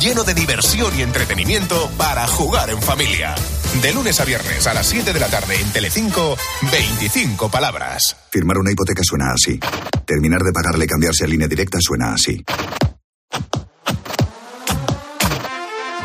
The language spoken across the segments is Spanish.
lleno de diversión y entretenimiento para jugar en familia. De lunes a viernes a las 7 de la tarde en Telecinco, 25 palabras. Firmar una hipoteca suena así. Terminar de pagarle y cambiarse a línea directa suena así.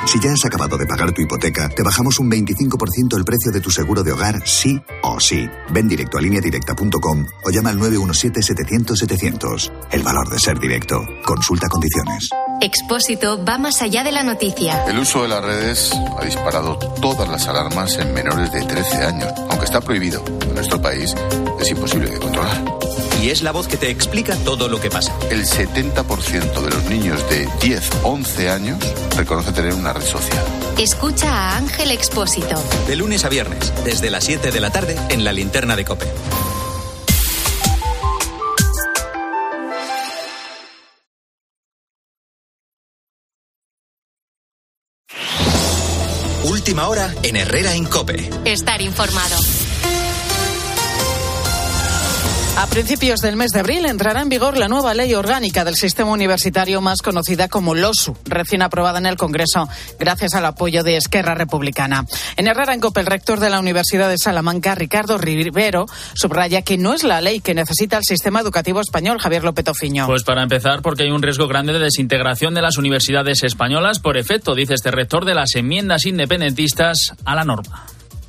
Si ya has acabado de pagar tu hipoteca, te bajamos un 25% el precio de tu seguro de hogar, sí o sí. Ven directo a lineadirecta.com o llama al 917-700-700. El valor de ser directo. Consulta condiciones. Expósito va más allá de la noticia. El uso de las redes ha disparado todas las alarmas en menores de 13 años. Aunque está prohibido en nuestro país, es imposible de controlar. Y es la voz que te explica todo lo que pasa. El 70% de los niños de 10, 11 años reconoce tener una red social. Escucha a Ángel Expósito. De lunes a viernes, desde las 7 de la tarde, en la linterna de Cope. Última hora en Herrera Incope. Estar informado. A principios del mes de abril entrará en vigor la nueva ley orgánica del sistema universitario más conocida como LOSU, recién aprobada en el Congreso gracias al apoyo de Esquerra Republicana. En Herrera en Cope, el rector de la Universidad de Salamanca, Ricardo Rivero, subraya que no es la ley que necesita el sistema educativo español, Javier López Ofiño. Pues para empezar, porque hay un riesgo grande de desintegración de las universidades españolas por efecto, dice este rector, de las enmiendas independentistas a la norma.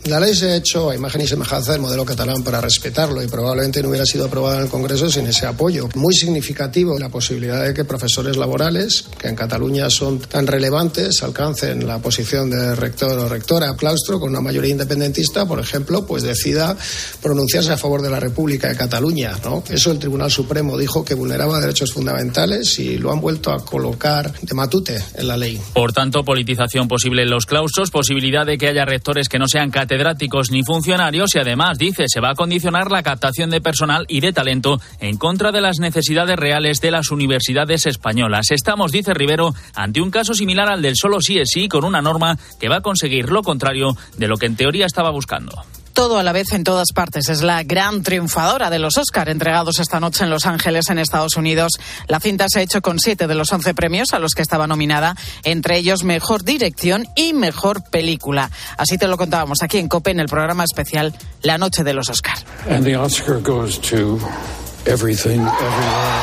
La ley se ha hecho a imagen y semejanza del modelo catalán para respetarlo y probablemente no hubiera sido aprobada en el Congreso sin ese apoyo. Muy significativo la posibilidad de que profesores laborales, que en Cataluña son tan relevantes, alcancen la posición de rector o rectora claustro con una mayoría independentista, por ejemplo, pues decida pronunciarse a favor de la República de Cataluña. ¿no? Eso el Tribunal Supremo dijo que vulneraba derechos fundamentales y lo han vuelto a colocar de matute en la ley. Por tanto, politización posible en los claustros, posibilidad de que haya rectores que no sean catedráticos ni funcionarios y además dice se va a condicionar la captación de personal y de talento en contra de las necesidades reales de las universidades españolas. Estamos, dice Rivero, ante un caso similar al del solo sí es sí con una norma que va a conseguir lo contrario de lo que en teoría estaba buscando todo a la vez en todas partes. Es la gran triunfadora de los Oscar entregados esta noche en Los Ángeles, en Estados Unidos. La cinta se ha hecho con siete de los once premios a los que estaba nominada, entre ellos Mejor Dirección y Mejor Película. Así te lo contábamos aquí en COPE en el programa especial La Noche de los Oscar. Everything,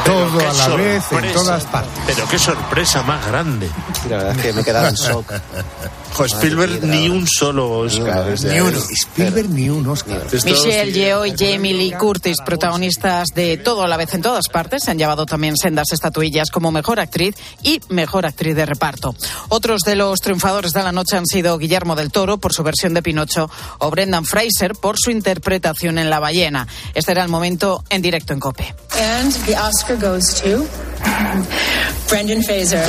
Todo a la vez en todas partes. Pero qué sorpresa más grande. La verdad es que me quedaba en shock. Jo, Spielberg ni un solo Oscar. Ni uno. Spielberg ni un Oscar. Michelle Yeoh y Jamie Lee Curtis, protagonistas de Todo a la vez en todas partes, se han llevado también sendas estatuillas como mejor actriz y mejor actriz de reparto. Otros de los triunfadores de la noche han sido Guillermo del Toro por su versión de Pinocho o Brendan Fraser por su interpretación en La ballena. Este era el momento en directo en COPE. And the Oscar goes to Brendan Fraser.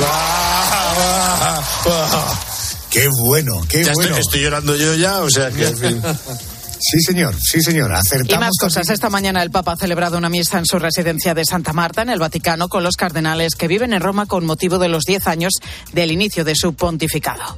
Qué bueno, qué ya bueno. Estoy, estoy, llorando yo ya, o sea que. En fin. Sí, señor, sí, señor. Acertamos. Y más cosas. Esta mañana el Papa ha celebrado una misa en su residencia de Santa Marta, en el Vaticano, con los cardenales que viven en Roma con motivo de los 10 años del inicio de su pontificado.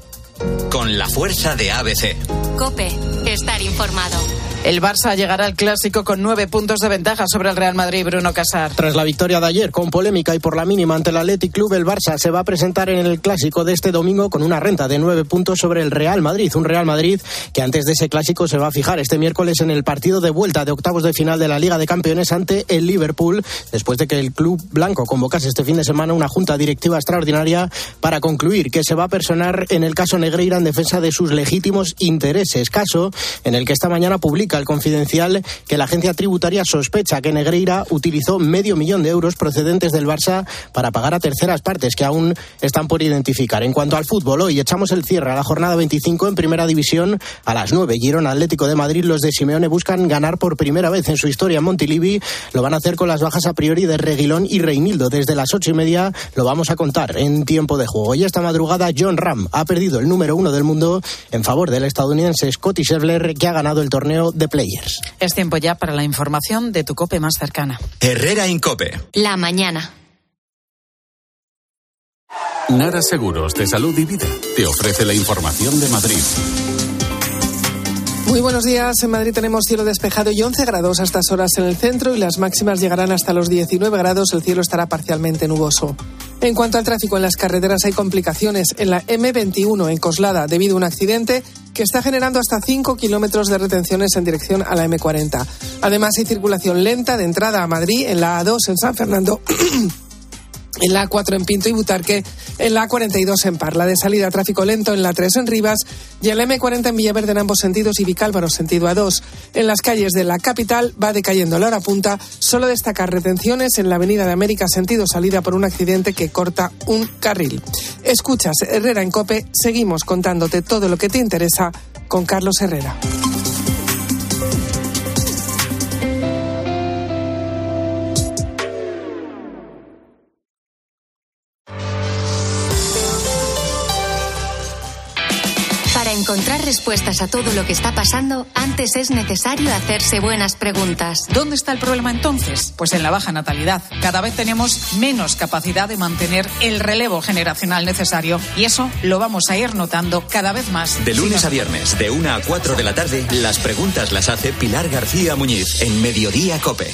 Con la fuerza de ABC. Cope, estar informado. El Barça llegará al clásico con nueve puntos de ventaja sobre el Real Madrid, Bruno Casar. Tras la victoria de ayer, con polémica y por la mínima ante el Athletic Club, el Barça se va a presentar en el clásico de este domingo con una renta de nueve puntos sobre el Real Madrid. Un Real Madrid que antes de ese clásico se va a fijar este miércoles en el partido de vuelta de octavos de final de la Liga de Campeones ante el Liverpool, después de que el club blanco convocase este fin de semana una junta directiva extraordinaria para concluir que se va a personar en el caso Negreira en defensa de sus legítimos intereses. Caso en el que esta mañana publica el confidencial que la agencia tributaria sospecha que Negreira utilizó medio millón de euros procedentes del Barça para pagar a terceras partes que aún están por identificar. En cuanto al fútbol, hoy echamos el cierre a la jornada 25 en Primera División a las 9. Girona Atlético de Madrid, los de Simeone buscan ganar por primera vez en su historia en Montilivi. Lo van a hacer con las bajas a priori de Reguilón y Reinildo. Desde las ocho y media lo vamos a contar en tiempo de juego. Y esta madrugada John Ram ha perdido el número uno del mundo en favor del estadounidense Scotty Scheffler que ha ganado el torneo de Players. Es tiempo ya para la información de tu cope más cercana. Herrera Incope. La mañana. Nara Seguros de Salud y Vida te ofrece la información de Madrid. Muy buenos días. En Madrid tenemos cielo despejado y 11 grados a estas horas en el centro y las máximas llegarán hasta los 19 grados. El cielo estará parcialmente nuboso. En cuanto al tráfico en las carreteras, hay complicaciones en la M21 en Coslada debido a un accidente que está generando hasta 5 kilómetros de retenciones en dirección a la M40. Además, hay circulación lenta de entrada a Madrid en la A2 en San Fernando. en la A4 en Pinto y Butarque, en la A42 en Parla, de salida tráfico lento en la 3 en Rivas y en la M40 en Villaverde en ambos sentidos y Vicálvaro sentido A2. En las calles de la capital va decayendo la hora punta, solo destacar retenciones en la Avenida de América sentido salida por un accidente que corta un carril. Escuchas Herrera en Cope, seguimos contándote todo lo que te interesa con Carlos Herrera. Encontrar respuestas a todo lo que está pasando, antes es necesario hacerse buenas preguntas. ¿Dónde está el problema entonces? Pues en la baja natalidad. Cada vez tenemos menos capacidad de mantener el relevo generacional necesario y eso lo vamos a ir notando cada vez más. De lunes a viernes, de 1 a 4 de la tarde, las preguntas las hace Pilar García Muñiz en Mediodía Cope.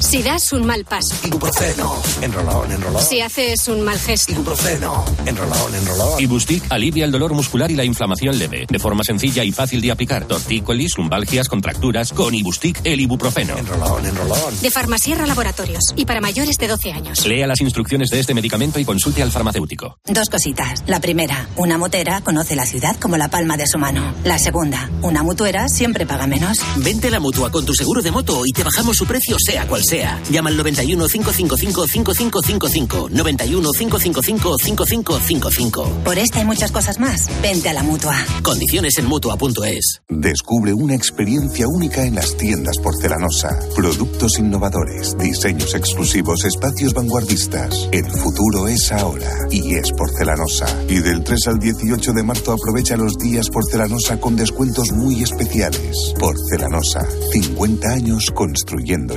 Si das un mal paso. Ibuprofeno. Enrolón, enrolón. Si haces un mal gesto. Ibuprofeno. Enrolón, enrolón. Ibustic alivia el dolor muscular y la inflamación leve. De forma sencilla y fácil de aplicar. Tortícolis, lumbalgias, contracturas. Con Ibustic, el ibuprofeno. Enrolón, enrolón. De Farmasierra Laboratorios. Y para mayores de 12 años. Lea las instrucciones de este medicamento y consulte al farmacéutico. Dos cositas. La primera, una motera conoce la ciudad como la palma de su mano. La segunda, una mutuera siempre paga menos. Vente a la mutua con tu seguro de moto y te bajamos su precio sea cual sea. Llama al 91 555 5555. 91 555 5555. Por esta y muchas cosas más, vente a la mutua. Condiciones en mutua.es. Descubre una experiencia única en las tiendas porcelanosa. Productos innovadores, diseños exclusivos, espacios vanguardistas. El futuro es ahora y es porcelanosa. Y del 3 al 18 de marzo aprovecha los días porcelanosa con descuentos muy especiales. Porcelanosa, 50 años construyendo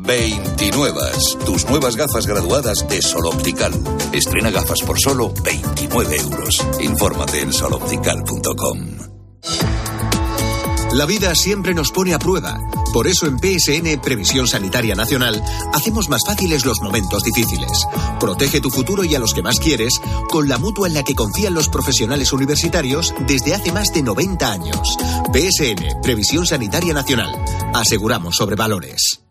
29. Tus nuevas gafas graduadas de Sol Optical. Estrena gafas por solo 29 euros. Infórmate en soloptical.com. La vida siempre nos pone a prueba. Por eso en PSN Previsión Sanitaria Nacional hacemos más fáciles los momentos difíciles. Protege tu futuro y a los que más quieres con la mutua en la que confían los profesionales universitarios desde hace más de 90 años. PSN Previsión Sanitaria Nacional. Aseguramos sobre valores.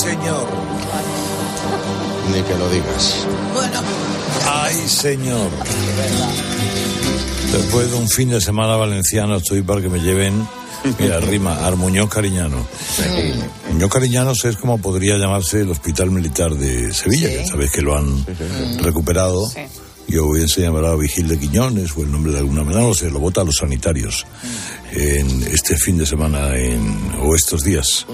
Señor. Ni que lo digas. Bueno. Ay, señor. Después de un fin de semana valenciano estoy para que me lleven, mira, rima, Armuñoz Cariñano. Muñoz Cariñanos es como podría llamarse el Hospital Militar de Sevilla, que sabéis que lo han recuperado. Yo voy a enseñar a Vigil de Quiñones o el nombre de alguna manera, no sé, lo vota a los sanitarios en este fin de semana en, o estos días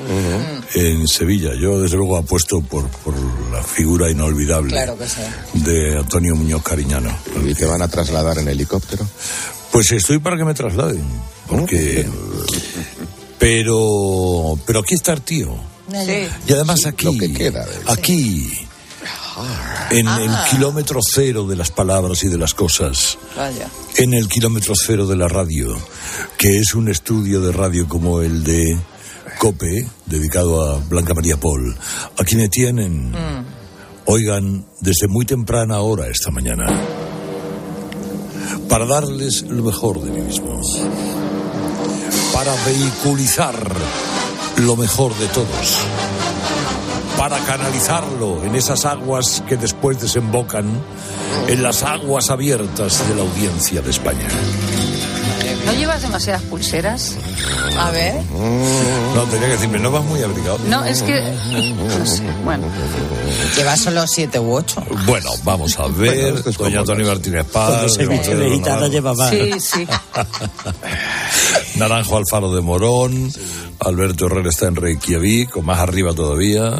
en Sevilla. Yo, desde luego, apuesto por, por la figura inolvidable Claro que sí. de Antonio Muñoz Cariñano. ¿Y te van a trasladar en helicóptero? Pues estoy para que me trasladen, porque... Pero, pero aquí está el tío. Sí. Y además aquí, Lo que queda. aquí, En Ah. el kilómetro cero de las palabras y de las cosas. Vaya. En el kilómetro cero de la radio, que es un estudio de radio como el de COPE, dedicado a Blanca María Paul. Aquí me tienen. Oigan, desde muy temprana hora esta mañana, para darles lo mejor de mí mismo, para vehiculizar lo mejor de todos, para canalizarlo en esas aguas que después desembocan en las aguas abiertas de la audiencia de España. ¿No llevas demasiadas pulseras? A ver. No, tenía que decirme, no vas muy abrigado. No, es que. No sé, bueno. Lleva solo siete u ocho. Bueno, vamos a ver. Doña Tony Martínez Paz. Cuando se viste de gitana lleva más. Sí, sí. Naranjo Alfaro de Morón. Alberto Herrera está en Reykjavik, o más arriba todavía.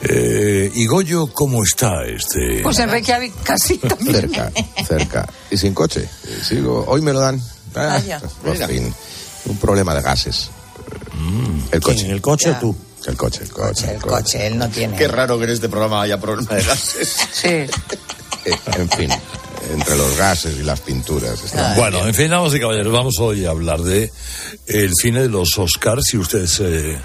Eh, y Goyo, ¿cómo está este? Pues en Reykjavik casi también. Cerca, cerca. Y sin coche. Eh, Sigo. Hoy me lo dan. Ah, Vaya. por fin. Un problema de gases. El coche. ¿El coche o tú? El coche, el coche. El coche, él no tiene. Qué raro que en este programa haya problema de gases. Sí. Eh, En fin, entre los gases y las pinturas. está- Bueno, en fin, damas y caballeros, vamos hoy a hablar de el cine de los Oscars. Si ustedes... eh,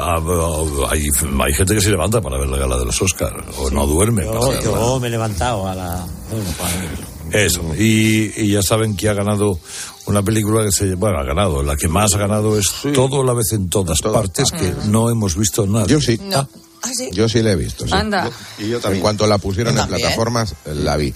ah, ah, hay, hay gente que se levanta para ver la gala de los Oscars, o no duerme. Yo, yo me he levantado a la. Bueno, para verlo. Eso, y, y ya saben que ha ganado una película que se. Bueno, ha ganado, la que más ha ganado es Todo la vez en todas partes, que no hemos visto nada. Yo sí. No. Ah, sí. Yo sí la he visto. sí. Anda. Y yo también. En cuanto la pusieron en plataformas, la vi.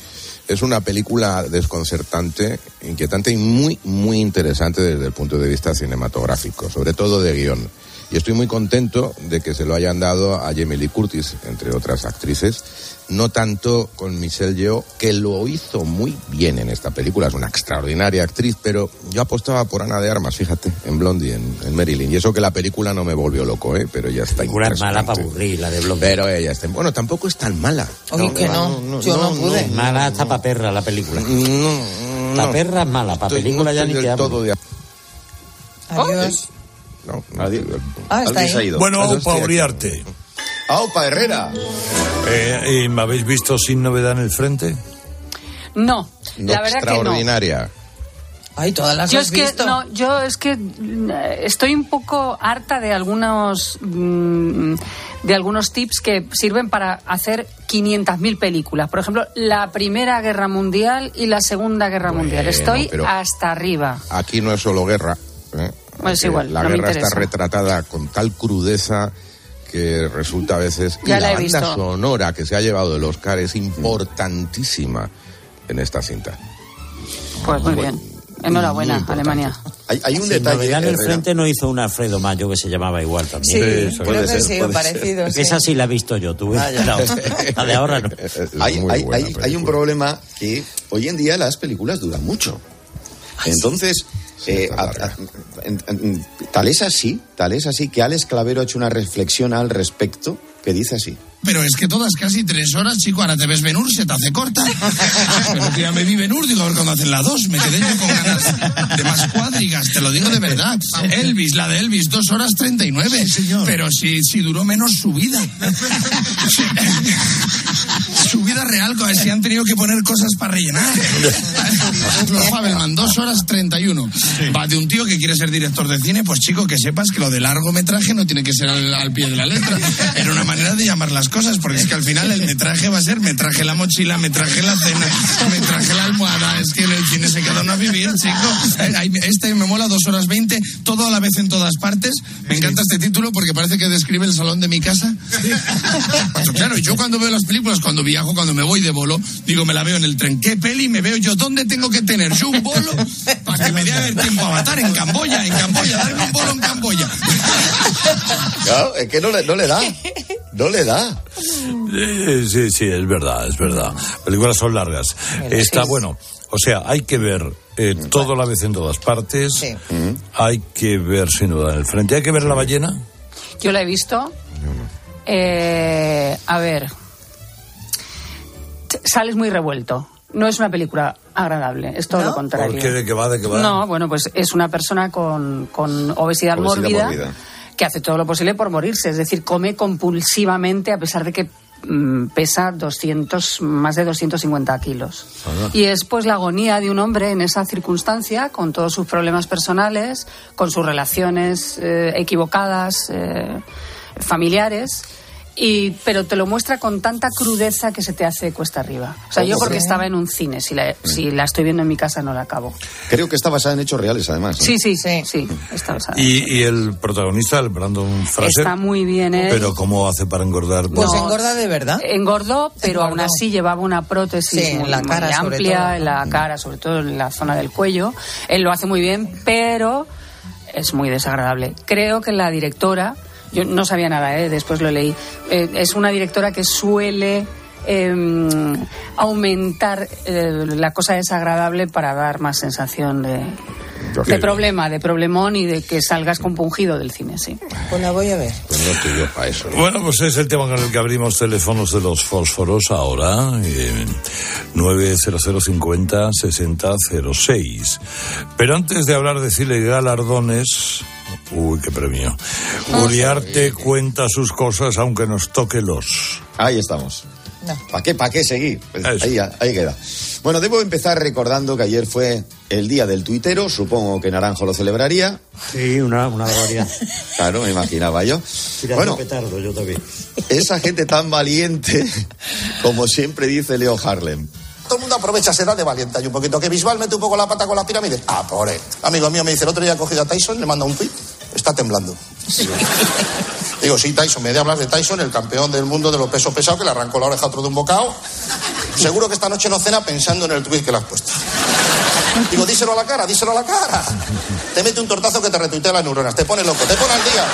Es una película desconcertante, inquietante y muy, muy interesante desde el punto de vista cinematográfico, sobre todo de guion. Y estoy muy contento de que se lo hayan dado a Jamie Lee Curtis, entre otras actrices, no tanto con Michelle Yeoh, que lo hizo muy bien en esta película, es una extraordinaria actriz, pero yo apostaba por Ana de Armas, fíjate, en Blondie, en, en Marilyn. Y eso que la película no me volvió loco, ¿eh? pero ya está película es mala para aburrir, la de Blondie. Pero ella está. Bueno, tampoco es tan mala. Oye, que no, yo no, pude. Mala hasta para perra la película. No, Para perra es mala, para película no ya ni hablo. todo de Adiós. No, no del- Ah, está Alguien se ha ahí. ido. Bueno, Eso Aupa. Uriarte, ¡Aupa Herrera! eh, eh, ¿me habéis visto sin novedad en el frente? No, la verdad que no. extraordinaria. Ay, todas las Yo has es que visto. no, yo es que mm, estoy un poco harta de algunos mm, de algunos tips que sirven para hacer 500.000 películas. Por ejemplo, la Primera Guerra Mundial y la Segunda Guerra Mundial. Estoy hasta arriba. Aquí no es solo guerra. ¿eh? Pues Aquí igual, La no me guerra está interesa. retratada con tal crudeza que resulta a veces. y Ya la, la banda visto. sonora que se ha llevado el Oscar es importantísima en esta cinta. Pues muy bien. Enhorabuena, Alemania. Hay, hay un Sin detalle. en el frente no hizo un Alfredo Mayo que se llamaba igual Sí, también. creo puede que ser, sí, puede parecido. sí. Esa sí la he visto yo, tú. Ah, ya. La, la de ahora no. Es Hay, hay- hay- un problema que hoy en día las películas duran mucho. Entonces, eh, está a- larga. a- en- en- tal es así, tal es así que Alex Clavero ha hecho una reflexión al respecto que dice así. Pero es que todas casi tres horas, chico, ahora te ves Benur, se te hace corta. Pero que ya me vi Benur, digo, a ver cuándo hacen la dos. Me quedé yo con ganas de más cuadrigas, te lo digo de verdad. Elvis, la de Elvis, dos horas treinta y nueve. Pero si, si duró menos su vida. Su vida real, si han tenido que poner cosas para rellenar. Fabelman, dos horas treinta y uno. Va de un tío que quiere ser director de cine, pues chico, que sepas que lo de largometraje no tiene que ser al, al pie de la letra. Era una manera de llamar las cosas, porque es que al final el metraje va a ser me traje la mochila, me traje la cena, me traje la almohada. Es que en el cine se queda uno a vivir, chico. Eh, Este me mola dos horas veinte, todo a la vez en todas partes. Me encanta este título porque parece que describe el salón de mi casa. Pues claro, yo cuando veo las películas, cuando viajo, cuando me voy de bolo, digo, me la veo en el tren. ¿Qué peli me veo yo? ¿Dónde tengo que tener yo un bolo para que me dé a ver tiempo a matar? En Camboya, en Camboya, darme un bolo en Camboya. Claro, es que no le, no le da. No le da. Eh, Sí, sí, es verdad, es verdad. Películas son largas. Está bueno. O sea, hay que ver eh, todo la vez en todas partes. Hay que ver sin duda en el frente. Hay que ver la ballena. Yo la he visto. Eh, a ver. T- Sales muy revuelto. No es una película agradable, es todo lo contrario. ¿Por qué? ¿De qué va? ¿De qué va? No, bueno, pues es una persona con, con obesidad, Obesidad mórbida, mórbida. que hace todo lo posible por morirse, es decir, come compulsivamente a pesar de que mm, pesa 200, más de 250 kilos. Y es pues la agonía de un hombre en esa circunstancia, con todos sus problemas personales, con sus relaciones eh, equivocadas, eh, familiares. Y, pero te lo muestra con tanta crudeza que se te hace cuesta arriba. O sea, yo porque estaba en un cine, si la, si la estoy viendo en mi casa no la acabo. Creo que está basada en hechos reales, además. Sí, sí, sí, sí, está basada. Y, y el protagonista, el Brandon Fraser. Está muy bien, ¿eh? Pero ¿cómo hace para engordar? Pues No. engorda de verdad. Engordó, pero Engordó. aún así llevaba una prótesis Sí, en muy, sobre amplia, todo. en la cara, sobre todo en la zona del cuello. Él lo hace muy bien, pero es muy desagradable. Creo que la directora, yo no sabía nada, ¿eh? después lo leí, eh, es una directora que suele em, aumentar eh, la cosa desagradable para dar más sensación de, de problema, de problemón y de que salgas compungido del cine, sí. Pues la voy a ver. Pues no estoy yo para eso. Bueno, pues es el tema con el que abrimos teléfonos de los fósforos ahora. Eh, 90050 6006. Pero antes de hablar de cine y galardones. Uy, qué premio. Uriarte cuenta sus cosas aunque nos toque los. Ahí estamos. No. ¿Para qué, para qué seguir? Pues ahí, ahí queda. Bueno, debo empezar recordando que ayer fue el día del tuitero. Supongo que Naranjo lo celebraría. Sí, una, una barbaridad. Claro, me imaginaba yo. Tirando Bueno, petardo, yo también. esa gente tan valiente, como siempre dice Leo Harlem. Todo el mundo aprovecha, se da de valiente hay un poquito. Que visual mete un poco la pata con la pirámide. Ah, pobre. Amigo mío me dice, el otro día he cogido a Tyson, le manda un tweet. Está temblando. Digo, sí, Tyson, me de hablar de Tyson, el campeón del mundo de los pesos pesados, que le arrancó la oreja a otro de un bocado. Seguro que esta noche no cena pensando en el tweet que le has puesto. Digo, díselo a la cara, díselo a la cara. Te mete un tortazo que te retuitea las neuronas, te pone loco, te pone al día.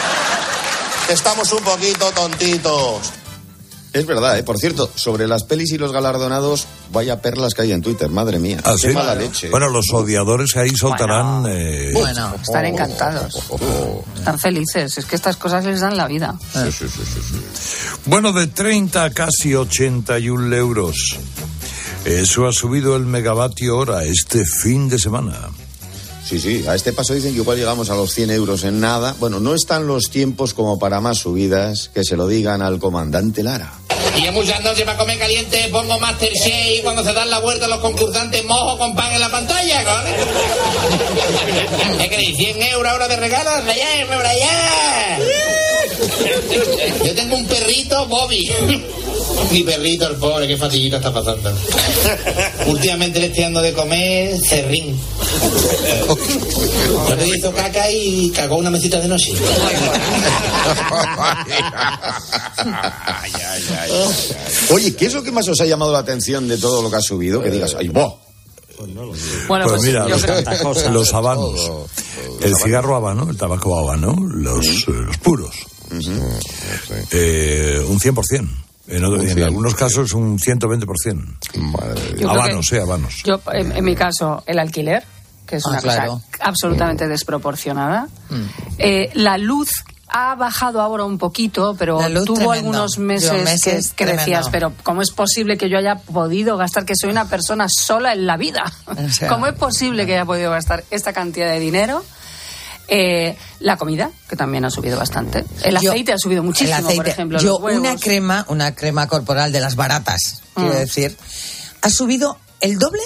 Estamos un poquito tontitos. Es verdad, ¿eh? Por cierto, sobre las pelis y los galardonados, vaya perlas que hay en Twitter, madre mía. Ah, qué sí. mala leche. Bueno, los odiadores ahí soltarán. eh, Bueno, están encantados. Están felices. Es que estas cosas les dan la vida. Sí, sí, sí, sí, sí. Bueno, de 30 a casi 81 euros. Eso ha subido el megavatio hora este fin de semana. Sí, sí, a este paso dicen que igual llegamos a los 100 euros en nada. Bueno, no están los tiempos como para más subidas, que se lo digan al comandante Lara. Y en muchas noches para comer caliente pongo Masterchef y cuando se dan la vuelta los concursantes mojo con pan en la pantalla, ¿vale? ¿Qué queréis? ¿100 euros ahora de regalos? ¡Rayá, rayá! Yo tengo un perrito, Bobby. Mi perrito, el pobre, qué fatiguita está pasando. Últimamente le estoy dando de comer cerrín. Yo le hizo caca y cagó una mesita de noche. Oye, ¿qué es lo que más os ha llamado la atención de todo lo que ha subido? Que digas, ay, ¡boh! Bueno, pues pues mira, los, los habanos. El cigarro habano, el tabaco habano, los, eh, los puros. Eh, un 100%. En, otro- Un en 100. algunos casos un 120%. Madre Habanos, que- sí, habanos. Yo, en, en mi caso, el alquiler, que es Ah, una claro. cosa absolutamente desproporcionada. Eh, la luz ha bajado ahora un poquito, pero tuvo tremendo. algunos meses, Yo, meses que, que decías, pero ¿cómo es posible que yo haya podido gastar, que soy una persona sola en la vida? O sea, ¿Cómo es posible que haya podido gastar esta cantidad de dinero? Eh, la comida, que también ha subido bastante. El Yo- aceite ha subido muchísimo, el aceite. por ejemplo. Yo, los una crema, una crema corporal de las baratas, quiero Mm. decir, ha subido el doble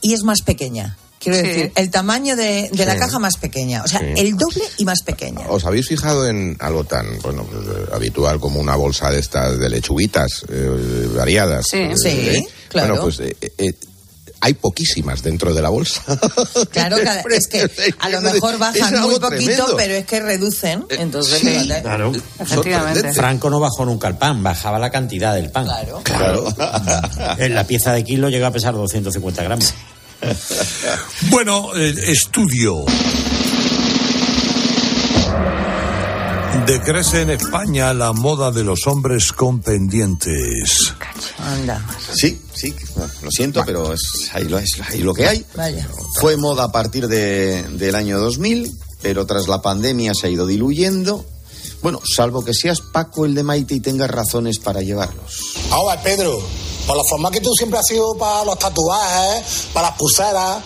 y es más pequeña. Quiero Sí. decir, el tamaño de, de la caja más pequeña. O sea, Sí. el doble y más pequeña. ¿Os habéis fijado en algo tan bueno pues, eh, habitual como una bolsa de estas de lechuguitas eh, variadas? Sí. Eh, Sí, ¿eh? claro. Bueno, pues eh, eh, hay poquísimas dentro de la bolsa. Claro, es que a lo mejor bajan muy poquito, tremendo. pero es que reducen. Entonces, sí. fíjate. Claro. Efectivamente. Franco no bajó nunca el pan, bajaba la cantidad del pan. Claro. Claro. En la pieza de kilo llega a pesar 250 gramos. Bueno, eh, estudio. Decrece en España la moda de los hombres con pendientes. Anda. Sí, sí, lo siento, pero es, ahí, lo, es ahí lo que hay. Vaya. Fue moda a partir de- del año 2000, pero tras la pandemia se ha ido diluyendo. Bueno, salvo que seas Paco el de Maite y tengas razones para llevarlos. Ahora, Pedro, por la forma que tú siempre has sido para los tatuajes, para las pulseras,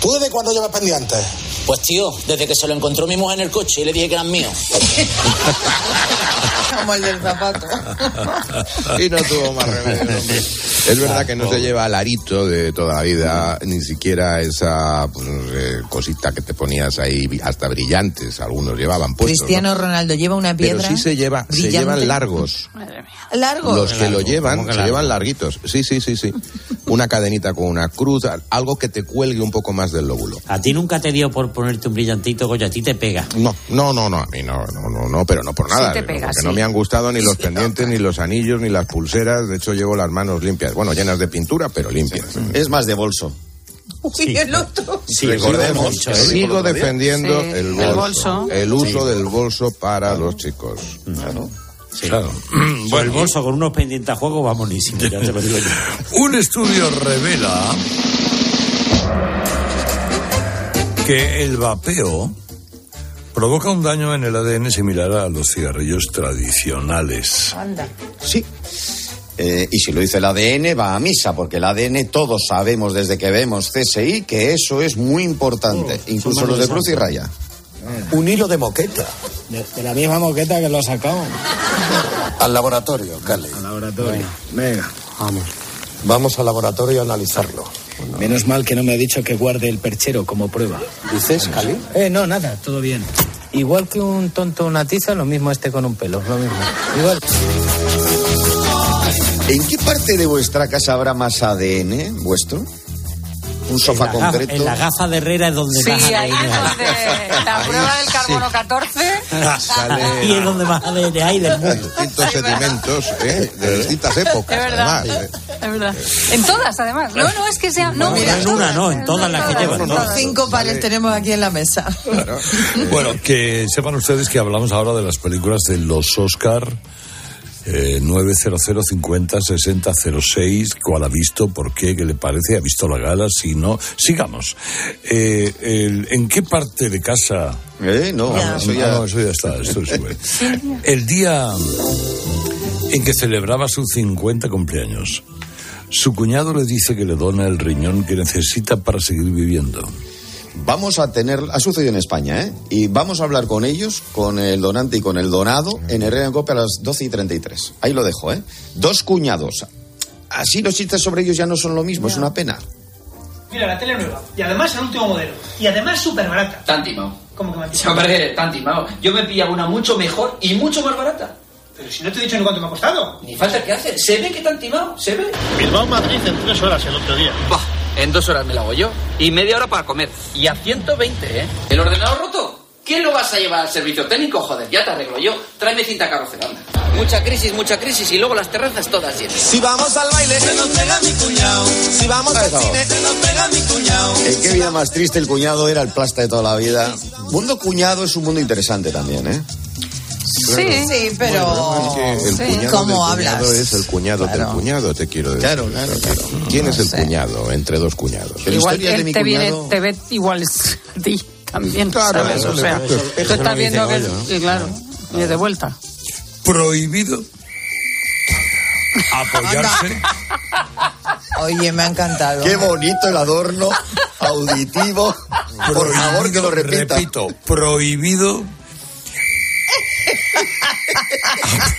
¿tú desde cuándo llevas pendientes? Pues tío, desde que se lo encontró mi mujer en el coche y le dije que eran míos. Como el del zapato. y no tuvo más remedio. Es verdad que no se lleva el arito de toda la vida, ni siquiera esa pues, cosita que te ponías ahí, hasta brillantes, algunos llevaban puestos. ¿no? Cristiano Ronaldo lleva una Pero piedra. sí se lleva, se llevan largos. Largo. Los que lo llevan, ¿Cómo que se largo? llevan larguitos. Sí, sí, sí, sí. Una cadenita con una cruz, algo que te cuelgue un poco más del lóbulo. A ti nunca te dio por ponerte un brillantito, Goya, a ti te pega. No, no, no, no, a mí no, no, no, no, pero no por nada. te pega, porque sí. no me han gustado ni los pendientes, ni los anillos, ni las pulseras. De hecho, llevo las manos limpias. Bueno, llenas de pintura, pero limpias. Es más de bolso. Uy, el otro. Sí, recordemos, sigo, ¿eh? Dijo el sigo defendiendo Sí, el, el bolso, bolso. el uso Sí. del bolso para los chicos. Claro. Claro. Bueno, el bolso con unos pendientes a juego va monísimo, ya te lo digo yo. Un estudio revela que el vapeo provoca un daño en el ADN similar a los cigarrillos tradicionales. Anda. Sí. Eh, y si lo dice el ADN, va a misa, porque el ADN todos sabemos desde que vemos CSI que eso es muy importante, incluso los de Cruz y Raya. Un hilo de moqueta. De, de la misma moqueta que lo ha sacado. Al laboratorio, Cali. Al laboratorio. Venga, vamos. Vamos al laboratorio a analizarlo. Menos mal que no me ha dicho que guarde el perchero como prueba. ¿Dices, Cali? Eh, no, nada, todo bien. Igual que un tonto una tiza, lo mismo este con un pelo, lo mismo. Igual. ¿En qué parte de vuestra casa habrá más ADN vuestro? ¿Un sofá en, la gafa, concreto? en la gafa de Herrera es donde Sí, más ahí es donde la prueba del carbono 14. Y es donde más ADN hay del mundo. Distintos sedimentos ¿eh? de distintas épocas. Es verdad. además, ¿eh? Es verdad. En todas, además. No, no, es que sea. No, No, mira, en una, no, en todas las que llevan. Los cinco pares tenemos aquí en la mesa. Bueno, que sepan ustedes que hablamos ahora de las películas de los Oscar. Eh, 900 50 60 06 ¿Cuál ha visto? ¿Por qué? ¿Qué le parece? ¿Ha visto la gala? Si no, sigamos. Eh, el- ¿En qué parte de casa? Eh, no, Ya. eso Ah, ya... no, eso ya está, esto sube. El día en que celebraba su 50 cumpleaños, su cuñado le dice que le dona el riñón que necesita para seguir viviendo. Vamos a tener, ha sucedido en España, ¿eh? Y vamos a hablar con ellos, con el donante y con el donado, en Herrera en Cope a las 12 y 33. Ahí lo dejo, ¿eh? Dos cuñados. Así los chistes sobre ellos ya no son lo mismo, es una pena. Mira, la tele nueva. Y además el último modelo. Y además súper barata. Tan timado. ¿Cómo que me has Se me parece tan timado. Yo me pillaba una mucho mejor y mucho más barata. Pero si no te he dicho ni cuánto me ha costado. Ni falta que hace. Se ve que tan timado. Se ve. Bilbao-Madrid en tres horas el otro día. Bah, en dos horas me la hago yo. Y media hora para comer. Y a 120, ¿eh? ¿El ordenador roto? ¿Quién lo vas a llevar al servicio técnico? Joder, ya te arreglo yo. Tráeme cinta carrocera. anda. Mucha crisis, mucha crisis. Y luego las terrazas todas llenas. Si vamos al baile, se nos pega mi cuñado. Si vamos al cine, se nos pega mi cuñado. ¿En qué vida más triste el cuñado era el plasta de toda la vida? Mundo cuñado es un mundo interesante también, ¿eh? Sí, sí, pero. Es que el Sí. cuñado ¿Cómo cuñado hablas? es el cuñado Claro. del cuñado, te quiero decir. Claro, claro, ¿Quién es el sé. cuñado entre dos cuñados? Igual él te viene, te ve igual es a ti también, ¿sabes? eso O sea, tú estás viendo que... Y claro, y de vuelta. Prohibido apoyarse. Oye, me ha encantado. Qué bonito el adorno auditivo. Por favor, que lo repita. Repito, prohibido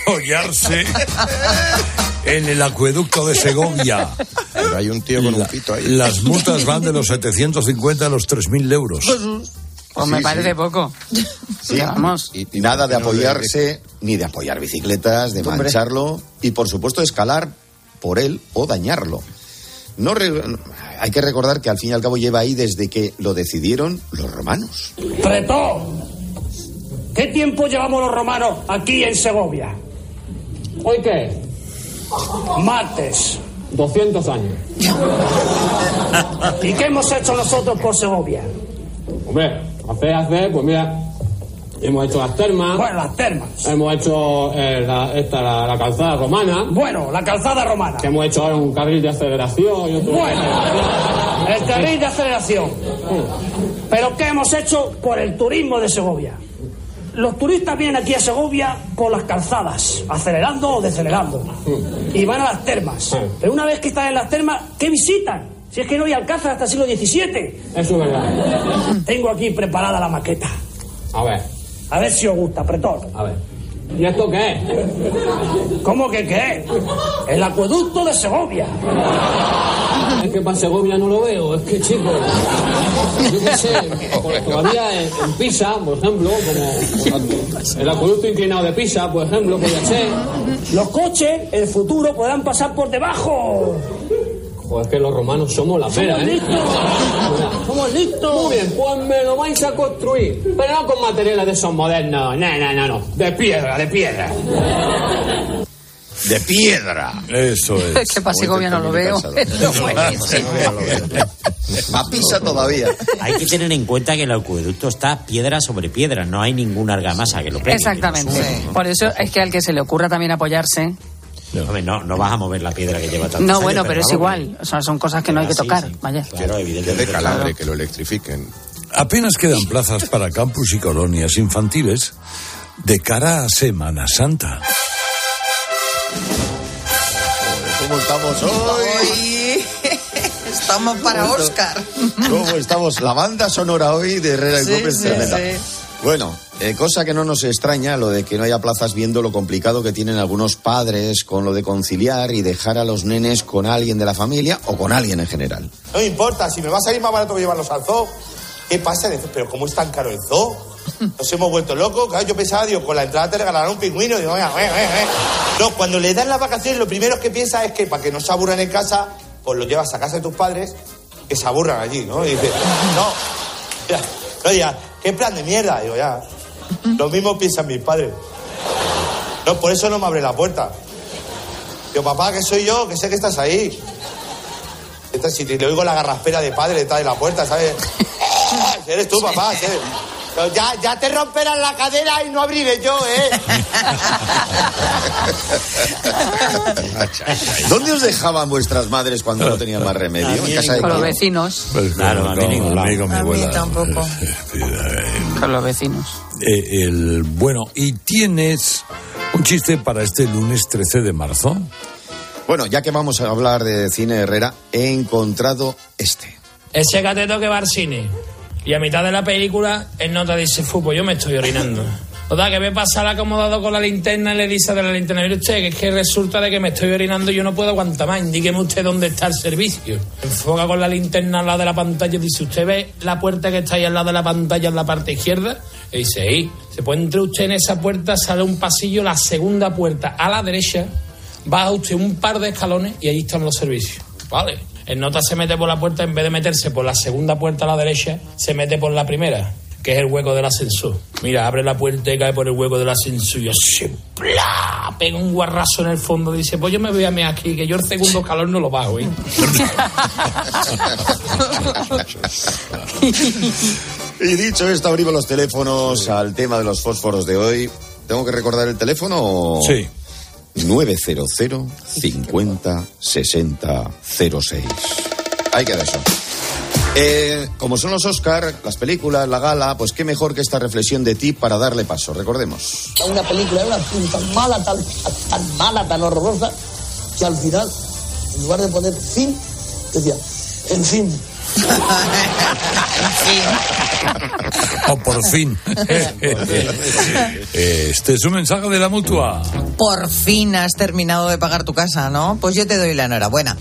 apoyarse en el acueducto de Segovia. Pero hay un tío con La- un pito ahí. Las multas van de los 750 a los 3.000 euros. Pues me Sí, parece sí. poco. Sí. Vamos. Y nada de apoyarse, ni de apoyar bicicletas, de Hombre. mancharlo y por supuesto de escalar por él o dañarlo. No re- hay que recordar que al fin y al cabo lleva ahí desde que lo decidieron los romanos. Pretó, ¿qué tiempo llevamos los romanos aquí en Segovia? ¿Hoy qué? Martes. 200 años. ¿Y qué hemos hecho nosotros por Segovia? Hombre, hace, hace, pues mira, hemos hecho las termas. Bueno, las termas. Hemos hecho eh, la, esta, la, la calzada romana. Bueno, la calzada romana. Que hemos hecho ahora un carril de aceleración y otro. Bueno, el carril de aceleración. Pero ¿qué hemos hecho por el turismo de Segovia? Los turistas vienen aquí a Segovia por las calzadas, acelerando o decelerando. Y van a las termas. Pero una vez que están en las termas, ¿qué visitan? Si es que no hay alcázar hasta el siglo XVII. Eso es verdad. Tengo aquí preparada la maqueta. A ver, A ver si os gusta, pretor. a ver. ¿Y esto qué es? ¿Cómo que qué? El acueducto de Segovia. Es que para Segovia no lo veo, es que chico. Yo qué sé, todavía en, en Pisa, por ejemplo, como el acueducto inclinado de Pisa, por ejemplo, podría ser. Los coches, el futuro, podrán pasar por debajo. Joder, es que los romanos somos la pera, Somos ¿eh? listos. Somos listos. Muy bien, pues me lo vais a construir. Pero no con materiales de esos modernos. No, no, no, no. De piedra, de piedra. De piedra. Eso es. Es que para Segovia no lo veo. Es buenísimo. A Pisa todavía. Hay que tener en cuenta que el acueducto está piedra sobre piedra, no hay ninguna argamasa que lo pegue. Exactamente. Por eso es que al que se le ocurra también apoyarse. Hombre, no, no vas a mover la piedra que lleva tanto No, bueno, pero es igual. O sea, son cosas que no hay que Sí, tocar. sí. Vaya. Claro, Que evidentemente. de calabre, que lo electrifiquen. Apenas quedan plazas para campus y colonias infantiles de cara a Semana Santa. ¿Cómo estamos hoy? Estamos para Oscar. ¿Cómo estamos? La banda sonora hoy de Herrera y Sí, Cope Bueno, eh, cosa que no nos extraña lo de que no haya plazas viendo lo complicado que tienen algunos padres con lo de conciliar y dejar a los nenes con alguien de la familia o con alguien en general. No importa, si me va a salir más barato que llevarlos al zoo. ¿Qué pasa? Pero ¿cómo es tan caro el zoo? Nos hemos vuelto locos. Yo pensaba, digo, con la entrada te regalarán un pingüino. Digo, venga, venga, venga. No, cuando le dan las vacaciones, lo primero que piensa es que para que no se aburran en casa, pues los llevas a casa de tus padres, que se aburran allí, ¿no? Y dices, no, no, qué plan de mierda. Digo, ya, lo mismo piensan mis padres. No, por eso no me abre la puerta. Digo, papá, que soy yo, que sé que estás ahí. Esta, si te, le oigo la garraspera de padre detrás de la puerta, ¿sabes? Eres tú, papá. ¿sí? Pero ya, ya te romperán la cadera y no abriré yo, ¿eh? ¿Dónde os dejaban vuestras madres cuando no tenían más remedio? ¿En casa de Con los vecinos. Pues Claro, con- a mí con- ningún lado. a mí con mi A mí abuela. tampoco. Con los vecinos. Eh, el, bueno, ¿y tienes un chiste para este lunes 13 de marzo? Bueno, ya que vamos a hablar de cine Herrera, he encontrado este. Ese cateto que va al cine. Y a mitad de la película, el nota dice, fútbol, yo me estoy orinando. O sea, que ve pasar acomodado con la linterna y le dice de la linterna, mire usted, que es que resulta de que me estoy orinando y yo no puedo aguantar más. Indíqueme usted dónde está el servicio. Enfoca con la linterna al lado de la pantalla y dice, ¿usted ve la puerta que está ahí al lado de la pantalla en la parte izquierda? Y dice, sí. Se puede entrar usted en esa puerta, sale un pasillo, la segunda puerta a la derecha, baja usted un par de escalones y ahí están los servicios. ¿Vale? El nota se mete por la puerta, en vez de meterse por la segunda puerta a la derecha, se mete por la primera, que es el hueco del ascensor. Mira, abre la puerta y cae por el hueco del ascensor y así, ¡plá! pega un guarrazo en el fondo. Dice, pues yo me voy a mear aquí, que yo el segundo escalón no lo bajo, ¿eh? Y dicho esto, abrimos los teléfonos al tema de los fósforos de hoy. ¿Tengo que recordar el teléfono? o- Sí. 900 50 60 06. Ahí queda eso. Eh, como son los Oscar, las películas, la gala, pues qué mejor que esta reflexión de ti para darle paso. Recordemos. Una película era tan mala, tan, tan mala, tan horrorosa, que al final, en lugar de poner fin, decía, en fin. O por fin. este es un mensaje de la mutua. Por fin has terminado de pagar tu casa, ¿no? Pues yo te doy la enhorabuena.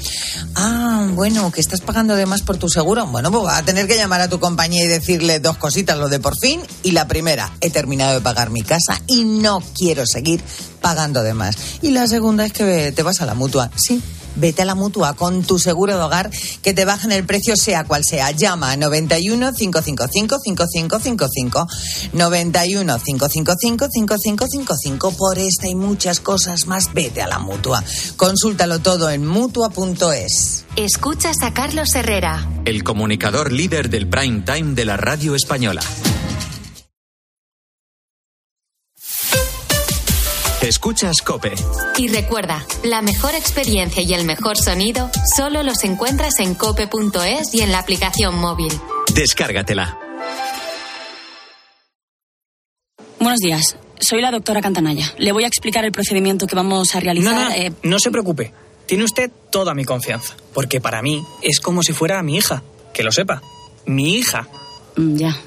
Ah, bueno, que estás pagando de más por tu seguro. Bueno, pues vas a tener que llamar a tu compañía y decirle dos cositas, lo de por fin. Y la primera, he terminado de pagar mi casa y no quiero seguir pagando de más. Y la segunda es que te vas a la mutua. Sí. Vete a la mutua con tu seguro de hogar que te bajen el precio sea cual sea. Llama a 91 555 5555 91 555 5555 por esta y muchas cosas más. Vete a la mutua. Consúltalo todo en mutua.es. Escuchas a Carlos Herrera. El comunicador líder del prime time de la radio española. Escuchas Cope. Y recuerda, la mejor experiencia y el mejor sonido solo los encuentras en cope.es y en la aplicación móvil. Descárgatela. Buenos días. Soy la doctora Cantanaya. Le voy a explicar el procedimiento que vamos a realizar. No, no, eh, no se preocupe. Tiene usted toda mi confianza, porque para mí es como si fuera mi hija. Que lo sepa. Mi hija. Mm, Ya.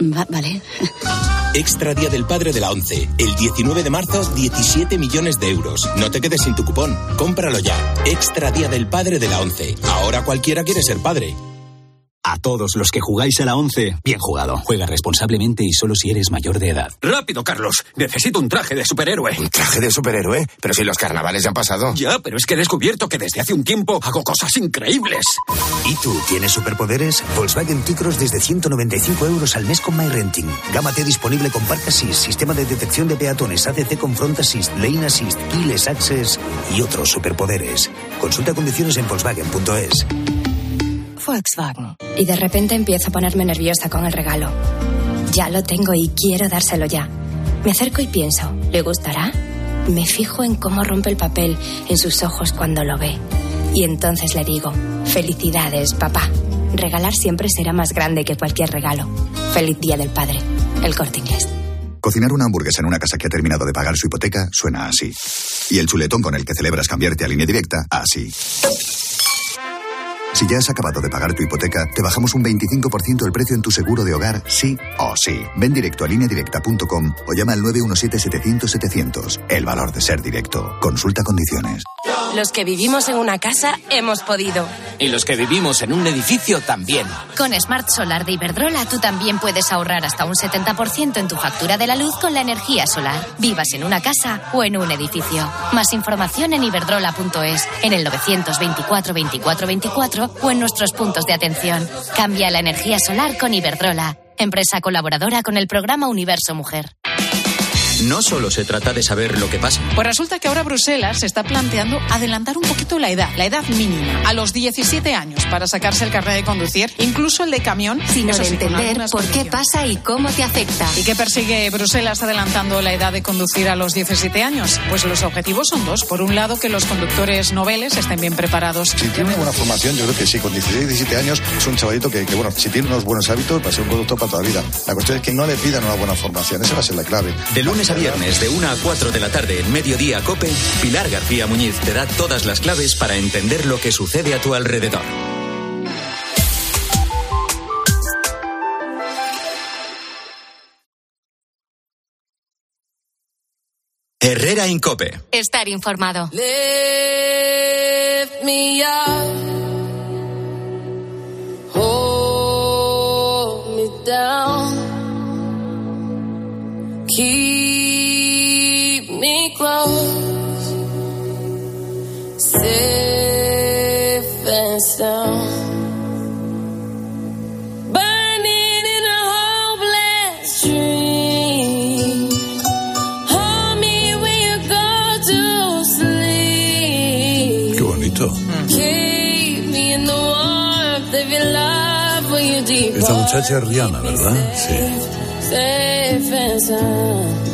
Va- vale. Extra Día del Padre de la ONCE. El 19 de marzo, 17 millones de euros. No te quedes sin tu cupón. Cómpralo ya. Extra Día del Padre de la ONCE. Ahora cualquiera quiere ser padre. A todos los que jugáis a la 11, bien jugado. Juega responsablemente y solo si eres mayor de edad. Rápido, Carlos. Necesito un traje de superhéroe. ¿Un traje de superhéroe? Pero si los carnavales ya han pasado. Ya, pero es que he descubierto que desde hace un tiempo hago cosas increíbles. ¿Y tú tienes superpoderes? Volkswagen T-Cross desde 195 euros al mes con MyRenting. Gama T disponible con Park Assist, sistema de detección de peatones, ADC con Front Assist, Lane Assist, Keyless Access y otros superpoderes. Consulta condiciones en Volkswagen.es. Volkswagen. Y de repente empiezo a ponerme nerviosa con el regalo. Ya lo tengo y quiero dárselo ya. Me acerco y pienso, ¿le gustará? Me fijo en cómo rompe el papel en sus ojos cuando lo ve. Y entonces le digo, felicidades, papá. Regalar siempre será más grande que cualquier regalo. Feliz Día del Padre. El corte inglés. Cocinar una hamburguesa en una casa que ha terminado de pagar su hipoteca suena así. Y el chuletón con el que celebras cambiarte a línea directa, así. Si ya has acabado de pagar tu hipoteca, te bajamos un 25% el precio en tu seguro de hogar, sí o sí. Ven directo a lineadirecta.com o llama al 917-700-700. El valor de ser directo. Consulta condiciones. Los que vivimos en una casa hemos podido. Y los que vivimos en un edificio también. Con Smart Solar de Iberdrola tú también puedes ahorrar hasta un 70% en tu factura de la luz con la energía solar. Vivas en una casa o en un edificio. Más información en iberdrola.es, en el 924 24 24 o en nuestros puntos de atención. Cambia la energía solar con Iberdrola, empresa colaboradora con el programa Universo Mujer. No solo se trata de saber lo que pasa. Pues resulta que ahora Bruselas se está planteando adelantar un poquito la edad, la edad mínima, a los 17 años para sacarse el carnet de conducir, incluso el de camión. Sino eso de sí, entender por qué pasa y cómo te afecta. ¿Y qué persigue Bruselas adelantando la edad de conducir a los 17 años? Pues los objetivos son dos. Por un lado, que los conductores noveles estén bien preparados. Si tiene una buena formación, yo creo que sí, con 16, 17 años es un chavalito que, que, bueno, si tiene unos buenos hábitos, va a ser un conductor para toda la vida. La cuestión es que no le pidan una buena formación, esa va a ser la clave. De lunes a viernes, de 1 a 4 de la tarde en Mediodía Cope, Pilar García Muñiz te da todas las claves para entender lo que sucede a tu alrededor. Herrera Incope. Estar informado. Lift me up. Hold me down. Keep Safe and sound. Burning in a hopeless dream. Hold me when you go to sleep. Qué bonito. Keep me in the warmth of your love when you deep. Esta muchacha es Rihanna, ¿verdad? Sí. Safe and sound.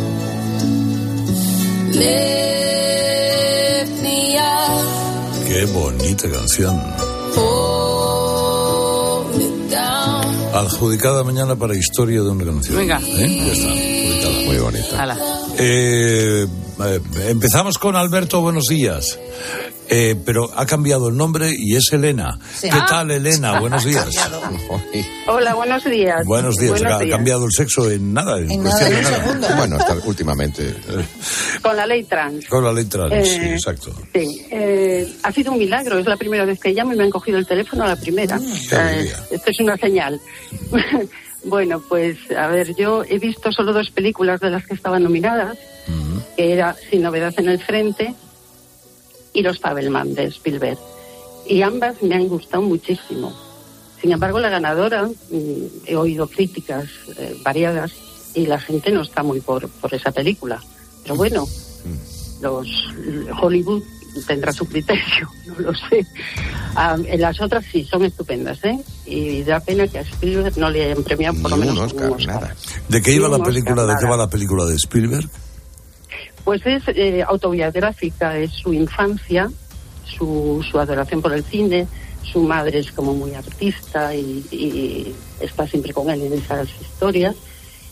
Qué bonita canción. Adjudicada mañana para historia de una canción. Venga. ¿Eh? Ya está, adjudicada. Muy bonita. Hala. Eh, eh, empezamos con Alberto, buenos días. Eh, pero ha cambiado el nombre y es Elena. Sí. ¿Qué Ah. tal, Elena? Buenos días. Hola, buenos días. Buenos días. Buenos ha días. cambiado el sexo en nada. En, En cuestión nada, de segundo. Bueno, hasta últimamente. Con la ley trans. Con la letra, sí, Eh, exacto. Sí, eh, ha sido un milagro. Es la primera vez que llamo y me han cogido el teléfono a la primera. Eh, alegría. esto es una señal. bueno, pues a ver, yo he visto solo dos películas de las que estaban nominadas, que era Sin novedad en el frente y Los Fabelman de Spielberg. Y ambas me han gustado muchísimo. Sin embargo, la ganadora, mm, he oído críticas eh, variadas y la gente no está muy por, por esa película. Pero bueno, los Hollywood tendrá su criterio, no lo sé. Ah, en las otras sí, son estupendas, ¿eh? Y da pena que a Spielberg no le hayan premiado por lo menos con un Oscar. ¿De qué iba la un película? Oscar, ¿De qué va nada. la película de Spielberg? Pues es eh, autobiográfica, es su infancia, su, su adoración por el cine, su madre es como muy artista y, y está siempre con él en esas historias,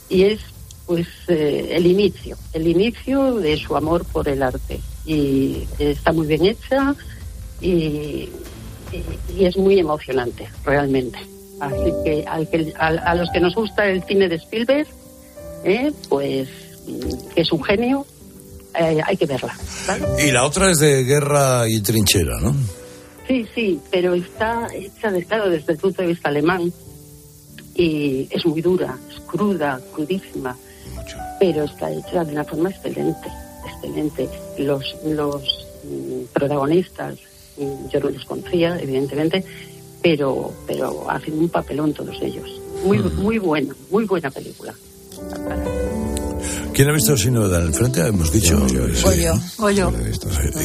y es pues eh, el inicio, el inicio de su amor por el arte. Y está muy bien hecha, y, y- y es muy emocionante, realmente. Así que, al que- al- a, los que nos gusta el cine de Spielberg, eh, pues mm, que es un genio, eh, hay que verla. ¿vale? Y la otra es de guerra y trinchera, ¿no? Sí, sí, pero está hecha de claro desde el punto de vista alemán y es muy dura, es cruda, crudísima, pero está hecha de una forma excelente, excelente. Los, los mm, protagonistas, mm, yo no los conocía, evidentemente, pero, pero hacen un papelón todos ellos. Muy, muy buena, muy buena película. ¿Quién ha visto Sin Novedad en el frente? Hemos dicho. Sí. Goyo.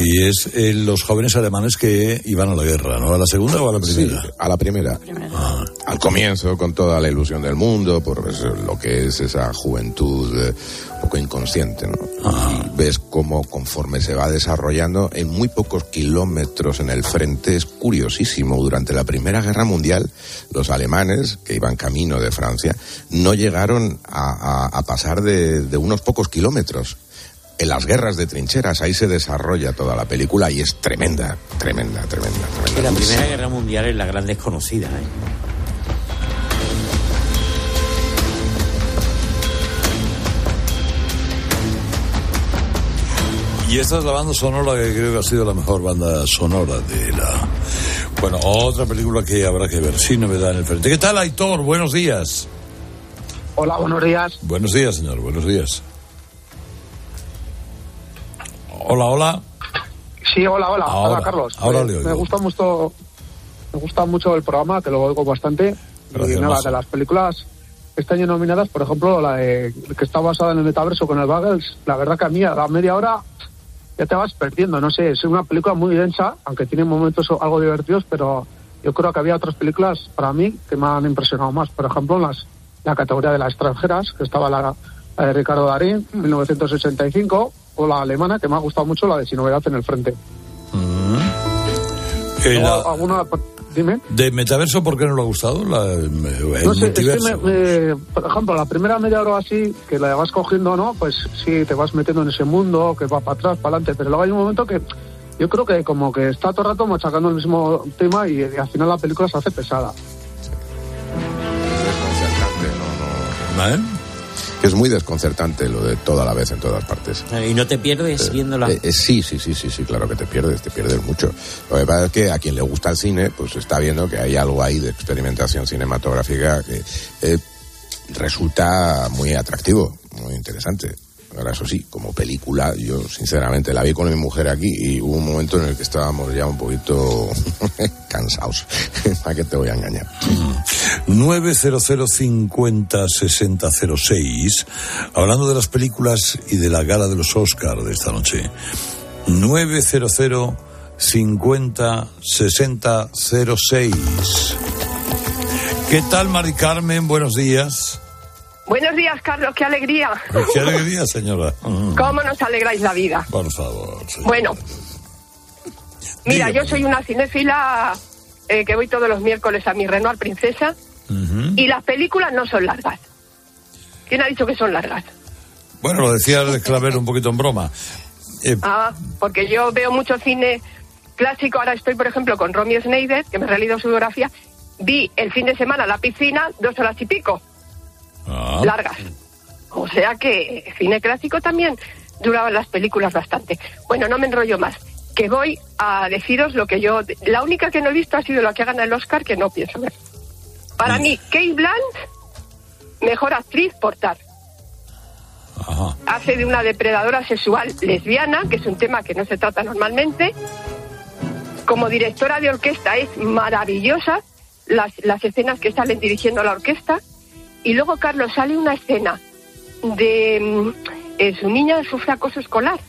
Y es eh, los jóvenes alemanes que iban a la guerra, ¿no? ¿A la segunda o a la primera? Sí, a la primera. Al comienzo, con toda la ilusión del mundo, por lo que es esa juventud eh, un poco inconsciente, ¿no? Y ves cómo conforme se va desarrollando en muy pocos kilómetros en el frente, es curiosísimo. Durante la Primera Guerra Mundial, los alemanes, que iban camino de Francia, no llegaron a, a- a pasar de, de unos pocos kilómetros. En las guerras de trincheras, ahí se desarrolla toda la película y es tremenda, tremenda, tremenda, tremenda. la Primera Guerra Mundial es la gran desconocida, ¿eh? Y esta es la banda sonora que creo que ha sido la mejor banda sonora de la... Bueno, otra película que habrá que ver, sin novedad en el frente. ¿Qué tal, Aitor? Buenos días. Hola, buenos días. Buenos días, señor, buenos días. Hola, hola. Sí, hola, hola. Ahora, hola, Carlos. ahora le oigo. me gusta mucho me gusta mucho el programa, que lo oigo bastante. Gracias, y nada, de las películas que este año nominadas, por ejemplo, la de, que está basada en el metaverso con el Bagels, la verdad que a mí a la media hora ya te vas perdiendo, no sé, es una película muy densa, aunque tiene momentos algo divertidos, pero yo creo que había otras películas para mí que me han impresionado más. Por ejemplo, en las, la categoría de las extranjeras, que estaba la, la de Ricardo Darín, 1985, o la alemana, que me ha gustado mucho, la de Sin Novedad en el Frente. Eh, Luego, la- alguna, dime. ¿De Metaverso por qué no le ha gustado? La, el No sé, es que me- me- por ejemplo, la primera media hora así, que la vas cogiendo, ¿no? Pues sí, te vas metiendo en ese mundo, que va para atrás, para adelante, pero luego hay un momento que yo creo que como que está todo el rato machacando el mismo tema y, y al final la película se hace pesada. ¿Eh? Que es muy desconcertante lo de toda la vez en todas partes. Y no te pierdes viéndola. Eh, eh, sí, sí, sí, sí, sí, claro que te pierdes, te pierdes mucho. Lo que pasa es que a quien le gusta el cine, pues está viendo que hay algo ahí de experimentación cinematográfica que eh, resulta muy atractivo, muy interesante. Ahora, eso sí, como película, yo sinceramente la vi con mi mujer aquí y hubo un momento en el que estábamos ya un poquito cansados. ¿A qué te voy a engañar? 900506006, hablando de las películas y de la gala de los Oscars de esta noche. 900506006. ¿Qué tal, Mari Carmen? Buenos días. Buenos días, Carlos, qué alegría. Qué alegría, señora. Mm, ¿Cómo nos alegráis la vida? Por favor. señora. Bueno, mira, Dígame. yo soy una cinéfila eh, que voy todos los miércoles a mi Renoir Princesa y las películas no son largas. ¿Quién ha dicho que son largas? Bueno, lo decía el Claver un poquito en broma. Eh, Ah, porque yo veo mucho cine clásico. Ahora estoy, por ejemplo, con Romeo Schneider, que me he realido su biografía. Vi el fin de semana La Piscina, dos horas y pico, ah, largas. O sea que cine clásico también duraban las películas bastante. Bueno, no me enrollo más. Que voy a deciros lo que yo. La única que no he visto ha sido la que ha ganado el Oscar, que no pienso ver. Para mí, Kate Blanch, mejor actriz por Tar. Hace de una depredadora sexual lesbiana, que es un tema que no se trata normalmente. Como directora de orquesta es maravillosa las, las escenas que salen dirigiendo la orquesta. Y luego, Carlos, sale una escena de mm, eh, su niña sufre acoso escolar.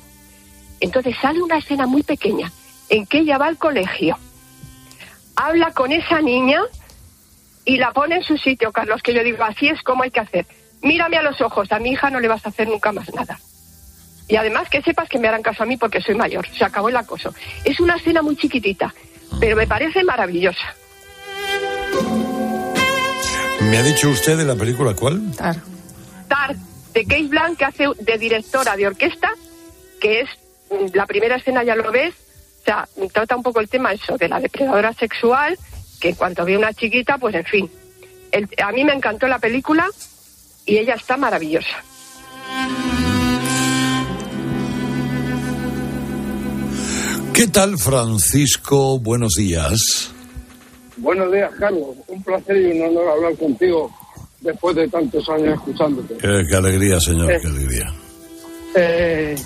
Entonces sale una escena muy pequeña en que ella va al colegio, habla con esa niña y la pone en su sitio, Carlos, que yo digo, así es como hay que hacer. Mírame a los ojos, a mi hija no le vas a hacer nunca más nada. Y además que sepas que me harán caso a mí porque soy mayor. Se acabó el acoso. Es una escena muy chiquitita, pero me parece maravillosa. ¿Me ha dicho usted de la película cuál? Tar, de Kate Blanc, que hace de directora de orquesta, que es mm, la primera escena, ya lo ves, sea, trata un poco el tema eso de la depredadora sexual, que en cuanto ve una chiquita, pues en fin. El- a mí me encantó la película y ella está maravillosa. ¿Qué tal, Francisco? Buenos días. Buenos días, Carlos. Un placer y un honor hablar contigo después de tantos años escuchándote. Qué, qué alegría, señor, Eh. qué alegría. Eh,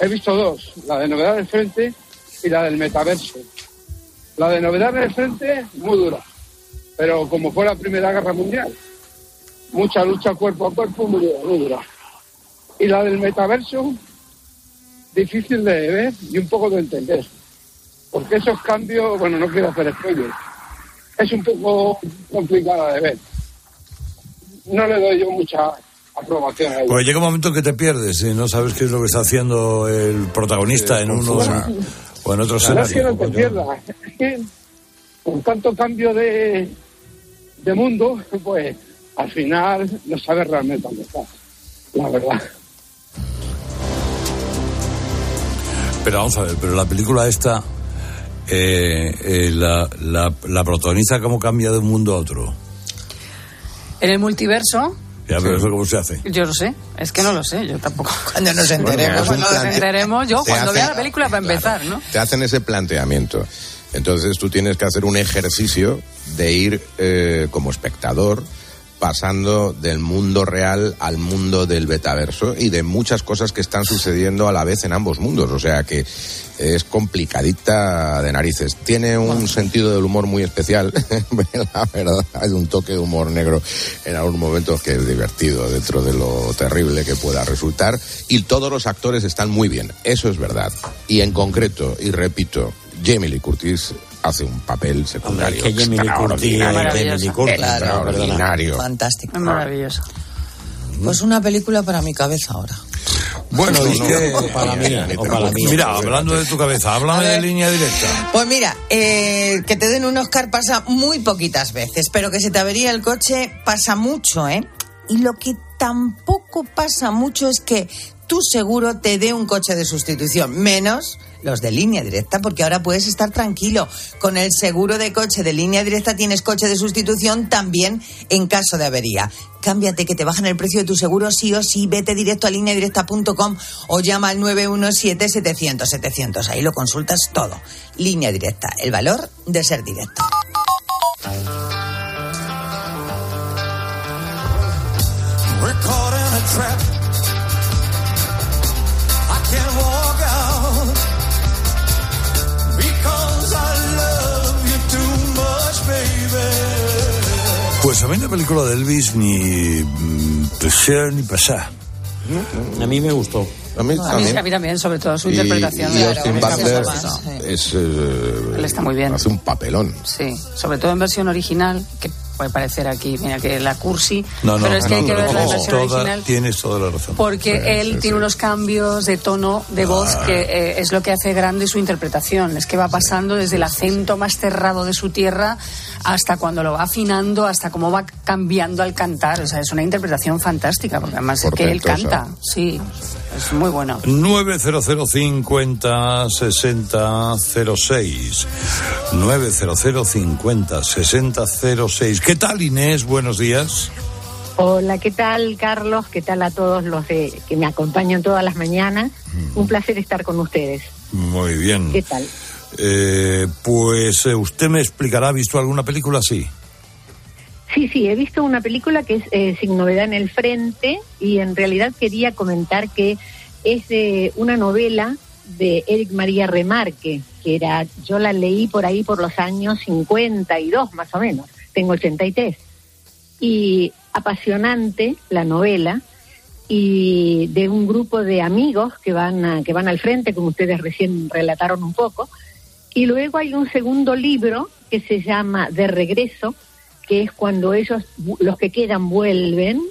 he visto dos, la de Novedad del Frente y la del Metaverso. La de Novedad del Frente, muy dura, pero como fue la Primera Guerra Mundial, mucha lucha cuerpo a cuerpo, muy dura, muy dura. Y la del Metaverso, difícil de ver y un poco de entender. Porque esos cambios, bueno, no quiero hacer spoiler, es un poco complicada de ver. No le doy yo mucha aprobación a ella. Porque llega un momento que te pierdes y no sabes qué es lo que está haciendo el protagonista en uno o en otro No es que escenario. no te pierdas, es que con tanto cambio de, de mundo, pues al final no sabes realmente dónde estás, la verdad. Pero vamos a ver, pero la película esta, eh, eh, la, la, la protagonista, ¿cómo cambia de un mundo a otro? En el multiverso, Ya, pero eso cómo se hace. yo no sé, es que no lo sé, yo tampoco. Cuando nos enteremos. Cuando nos enteremos, yo te cuando hace- vea la película para empezar, ¿no? te hacen ese planteamiento. Entonces tú tienes que hacer un ejercicio de ir eh, como espectador pasando del mundo real al mundo del betaverso y de muchas cosas que están sucediendo a la vez en ambos mundos. O sea que es complicadita de narices. Tiene un sentido del humor muy especial, la verdad. Hay un toque de humor negro en algunos momentos que es divertido dentro de lo terrible que pueda resultar. Y todos los actores están muy bien, eso es verdad. Y en concreto, y repito, Jamie Lee Curtis hace un papel secundario. Hombre, es que Jamie Lee Curtis es extraordinario. Fantástico. Es maravilloso. Pues una película para mi cabeza ahora. Bueno, No, ¿y no, qué? o para mí, Mira, o para mí. Mira, hablando de tu cabeza, háblame de línea directa. Pues mira, eh, que te den un Oscar pasa muy poquitas veces, pero que se te avería el coche pasa mucho, ¿eh? Y lo que tampoco pasa mucho es que tu seguro te dé un coche de sustitución, menos los de línea directa, porque ahora puedes estar tranquilo. Con el seguro de coche de línea directa tienes coche de sustitución también en caso de avería. Cámbiate que te bajan el precio de tu seguro sí o sí. Vete directo a lineadirecta.com o llama al 917-700-700. Ahí lo consultas todo. Línea directa, el valor de ser directo. Pues a mí la película de Elvis ni mm, placer ni pasar. A mí me gustó. A mí A mí, a mí también, sobre todo su Y, interpretación. y Claro, Austin es Butler más, sí. es, eh, Él está muy bien. hace un papelón. Sí, sobre todo en versión original, que puede parecer aquí, mira, que la cursi, No, no, pero es que no, hay que no, ver la versión original. Tienes toda la razón. Porque él tiene unos cambios de tono de voz Ah. que eh, es lo que hace grande su interpretación. Es que va pasando desde el acento más cerrado de su tierra hasta cuando lo va afinando, hasta cómo va cambiando al cantar. O sea, es una interpretación fantástica, porque además es que él Portentosa. canta. Sí, es muy bueno. 90050 6006 90050 6006 ¿Qué tal Inés? Buenos días. Hola, ¿qué tal, Carlos? ¿Qué tal a todos los de- que me acompañan todas las mañanas? Un placer estar con ustedes. Muy bien. ¿Qué tal? Eh, pues eh, usted me explicará, ¿ha visto alguna película así? Sí, sí, he visto una película que es eh, Sin Novedad en el Frente y en realidad quería comentar que es de una novela de Eric María Remarque, que era, yo la leí por ahí por los años 52 más o menos, tengo 83. Y apasionante la novela y de un grupo de amigos que van a- que van al frente, como ustedes recién relataron un poco. Y luego hay un segundo libro que se llama De regreso, que es cuando ellos, los que quedan, vuelven.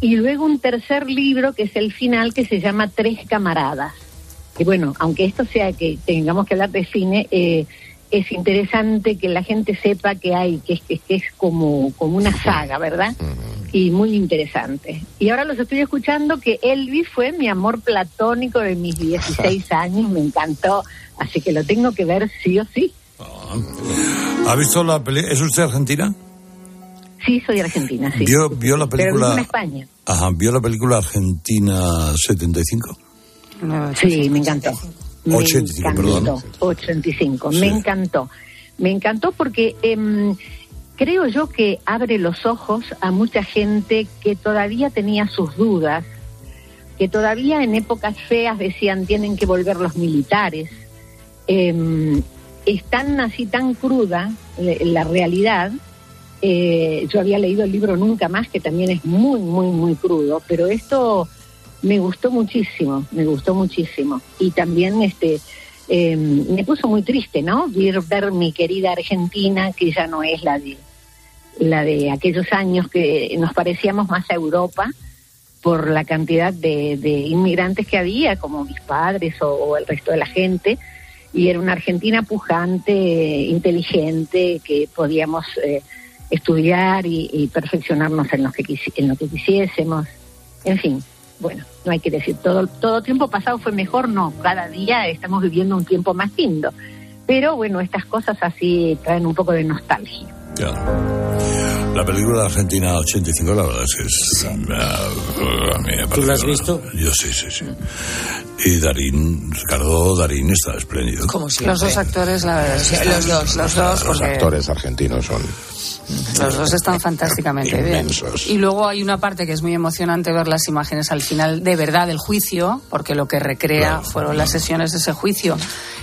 Y luego un tercer libro que es el final, que se llama Tres camaradas. Y bueno, aunque esto sea que tengamos que hablar de cine, eh, es interesante que la gente sepa que hay, que es, que, que es como, como una saga, ¿verdad? Y muy interesante. Y ahora los estoy escuchando que Elvis fue mi amor platónico de mis 16 años, me encantó, Así que lo tengo que ver sí o sí. ¿Ha visto la película? ¿Es usted argentina? Sí, soy argentina, sí. ¿Vio, vio la Pero película? vivo en España. Ajá, ¿vio la película Argentina 75? Sí, me encantó. Me 85, encantó. perdón. 85, me encantó. Me encantó porque em, creo yo que abre los ojos a mucha gente que todavía tenía sus dudas, que todavía en épocas feas decían tienen que volver los militares. Em, es tan así, tan cruda eh, la realidad. Eh, yo había leído el libro Nunca Más, que también es muy, muy, muy crudo, pero esto me gustó muchísimo, me gustó muchísimo. Y también este eh, me puso muy triste, ¿no? Ver, ver mi querida Argentina, que ya no es la de la de aquellos años que nos parecíamos más a Europa por la cantidad de, de inmigrantes que había, como mis padres o, el resto de la gente, y era una Argentina pujante, inteligente, que podíamos eh, estudiar y, y perfeccionarnos en lo que en lo que quisiésemos. En fin, bueno, no hay que decir todo todo tiempo pasado fue mejor, no. Cada día estamos viviendo un tiempo más lindo. Pero bueno, estas cosas así traen un poco de nostalgia. La película Argentina 85, la verdad es que es... a mí me ¿Tú la has visto? Yo sí, sí, sí. Y Darín, Ricardo Darín está espléndido. Los dos actores, la verdad. Los dos. Los dos, Los porque actores argentinos son los dos están fantásticamente bien. inmensos. Y luego hay una parte que es muy emocionante ver las imágenes al final de verdad del juicio, porque lo que recrea fueron las sesiones de ese juicio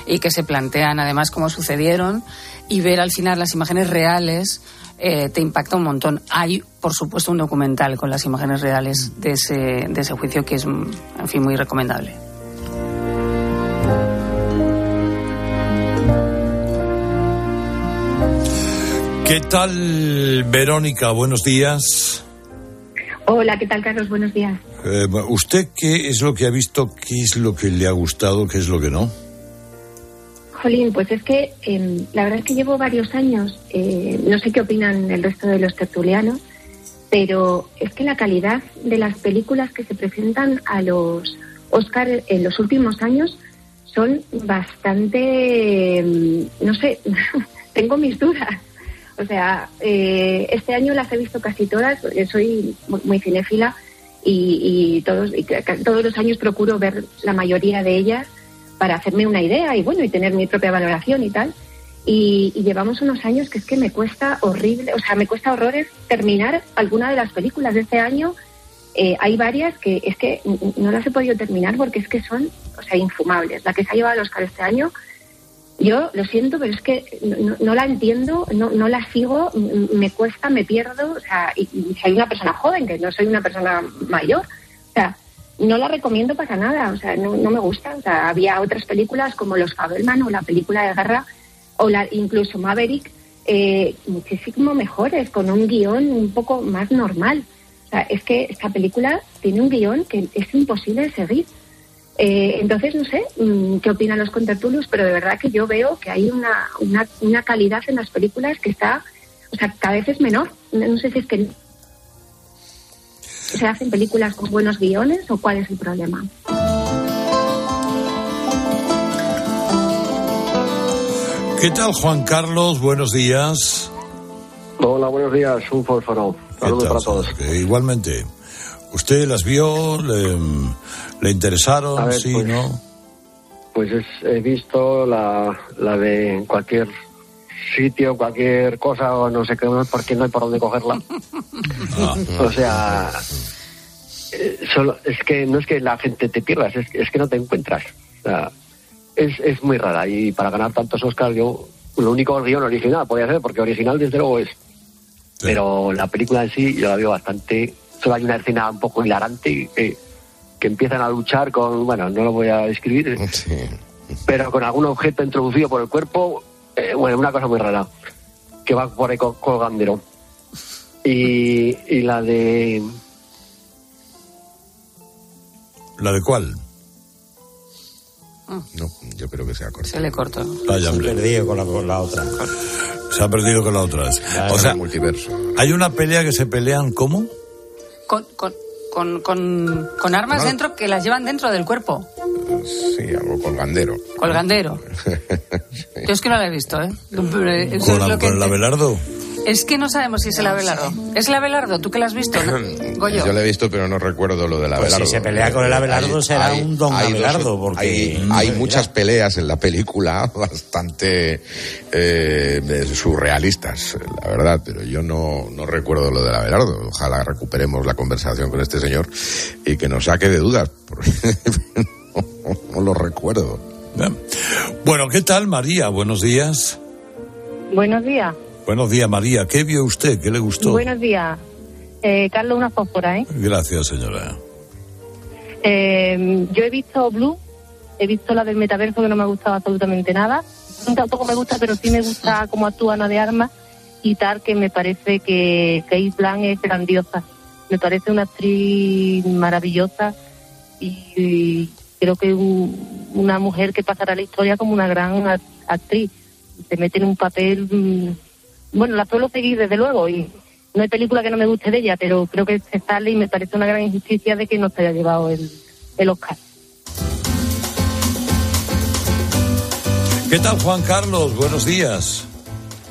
y que se plantean además cómo sucedieron y ver al final las imágenes reales eh, te impacta un montón. Hay, por supuesto, un documental con las imágenes reales de ese, de ese juicio que es, mm, en fin, muy recomendable. ¿Qué tal, Verónica? Buenos días. Hola, ¿qué tal, Carlos? Buenos días. Eh, ¿Usted qué es lo que ha visto? ¿Qué es lo que le ha gustado? ¿Qué es lo que no? Jolín, pues es que eh, la verdad es que llevo varios años, eh, no sé qué opinan el resto de los tertulianos, pero es que la calidad de las películas que se presentan a los Oscar en los últimos años son bastante, eh, no sé, tengo mis dudas. O sea, eh, este año las he visto casi todas, soy muy, cinéfila y, y todos, y todos los años procuro ver la mayoría de ellas para hacerme una idea y bueno, y tener mi propia valoración y tal. Y, llevamos unos años que es que me cuesta horrible, o sea, me cuesta horrores terminar alguna de las películas de este año. Eh, hay varias que es que no las he podido terminar porque es que son, o sea, infumables. La que se ha llevado el Oscar este año, yo lo siento, pero es que no, la entiendo, no, no la sigo, me cuesta, me pierdo, o sea, y, y soy una persona joven, que no soy una persona mayor. No la recomiendo para nada, o sea, no, me gusta. O sea, había otras películas como Los Fabelman o la película de guerra o la, incluso Maverick, eh, muchísimo mejores, con un guion un poco más normal. O sea, es que esta película tiene un guion que es imposible de seguir. Eh, entonces, no sé mm, qué opinan los contertulios, pero de verdad que yo veo que hay una, una, una calidad en las películas que está, o sea, cada vez es menor. No, no sé si es que se hacen películas con buenos guiones o cuál es el problema. ¿Qué tal, Juan Carlos? Buenos días. Hola, buenos días. Un fósforo. Saludos para todos. Igualmente. ¿Usted las vio? ¿Le, le interesaron? Ver, sí, pues, ¿no? Pues es- he visto la, la de cualquier sitio, cualquier cosa, o no sé qué, porque no hay por dónde cogerla. O sea, eh, solo, es que no es que la gente te pierdas, es, que- es que no te encuentras. O sea, es, es muy rara. Y para ganar tantos Oscars, yo, lo único guion original podría ser, porque original desde luego es. Pero la película en sí, yo la veo bastante. Solo hay una escena un poco hilarante que, que empiezan a luchar con, bueno, no lo voy a describir, pero con algún objeto introducido por el cuerpo, eh, bueno, una cosa muy rara, que va por ahí col- colgandero. Y, y la de ¿La de cuál? No, yo creo que se ha cortado. Se le cortó. Vaya, hombre. perdido con la, con la otra. Se ha perdido con la otra. O sea, hay una pelea que se pelean, ¿cómo? Con, con, con, con, con armas No. dentro que las llevan dentro del cuerpo. Sí, algo colgandero. Colgandero. Yo es que no la he visto, ¿eh? Eso ¿Con, es la- lo que- con el Abelardo? Es que no sabemos si es el Abelardo. ¿Es el Abelardo? ¿Tú que la has visto? no? Goyo. Yo lo he visto, pero no recuerdo lo del Pues Abelardo. si se pelea con el Abelardo, será un don dos- Abelardo, porque- Hay, hay muchas peleas en la película bastante eh, surrealistas, la verdad, pero yo no, no recuerdo lo del Abelardo. Ojalá recuperemos la conversación con este señor y que nos saque de dudas, porque no, lo recuerdo. Bueno, ¿qué tal, María? Buenos días. Buenos días. Buenos días, María. ¿Qué vio usted? ¿Qué le gustó? Buenos días. Eh, Carlos, una fósfora, ¿eh? Gracias, señora. Eh, Yo he visto Blue, he visto la del metaverso que no me ha gustado absolutamente nada. Tampoco me gusta, pero sí me gusta cómo actúa Ana de Armas y tal, que me parece que Kate Blanc es grandiosa. Me parece una actriz maravillosa y, y creo que un- una mujer que pasará la historia como una gran act- actriz. Se mete en un papel. mm, Bueno, la suelo seguir desde luego y no hay película que no me guste de ella, pero creo que se sale y me parece una gran injusticia de que no se haya llevado el, el Oscar. ¿Qué tal, Juan Carlos? Buenos días.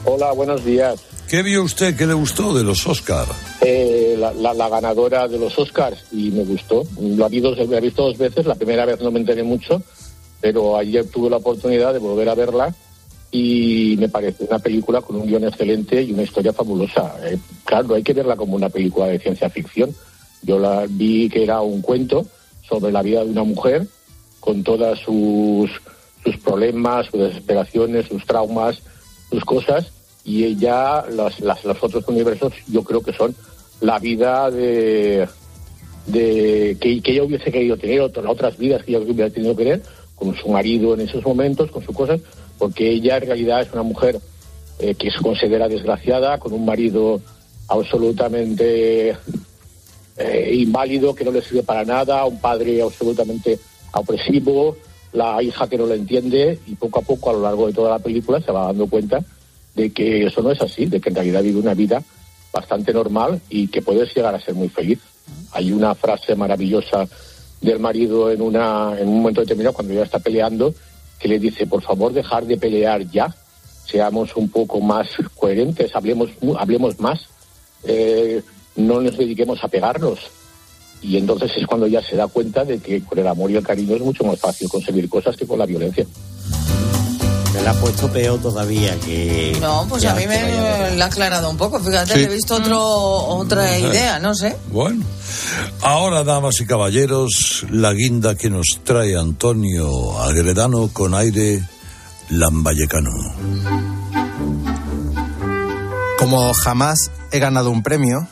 Hola, buenos días. ¿Qué vio usted? ¿Qué le gustó de los Oscar? Eh, la, la- la ganadora de los Oscars y me gustó. Lo he, visto, lo he visto dos veces. La primera vez no me enteré mucho, pero ayer tuve la oportunidad de volver a verla y me parece una película con un guion excelente y una historia fabulosa. Eh, claro, hay que verla como una película de ciencia ficción. Yo la vi que era un cuento sobre la vida de una mujer con todas sus, sus problemas, sus desesperaciones, sus traumas, sus cosas, y ella, las, las- los otros universos, yo creo que son la vida de, que ella hubiese querido tener, otras, otras vidas que ella hubiera tenido que tener, con su marido en esos momentos, con sus cosas, porque ella en realidad es una mujer eh, que se considera desgraciada, con un marido absolutamente eh, inválido, que no le sirve para nada, un padre absolutamente opresivo, la hija que no lo entiende y poco a poco a lo largo de toda la película se va dando cuenta de que eso no es así, de que en realidad vive una vida bastante normal y que puedes llegar a ser muy feliz. Hay una frase maravillosa del marido en, una, en un momento determinado cuando ella está peleando que le dice, por favor, dejar de pelear ya, seamos un poco más coherentes, hablemos, hablemos más, eh, no nos dediquemos a pegarnos. Y entonces es cuando ella se da cuenta de que con el amor y el cariño es mucho más fácil conseguir cosas que con la violencia. Me la ha puesto peor todavía que... No, pues que a mí me la ha aclarado un poco. Fíjate, Sí. le he visto otro, otra Ajá. idea, no sé. Bueno, ahora, damas y caballeros, la guinda que nos trae Antonio Agredano con aire lambayecano. Como jamás he ganado un premio,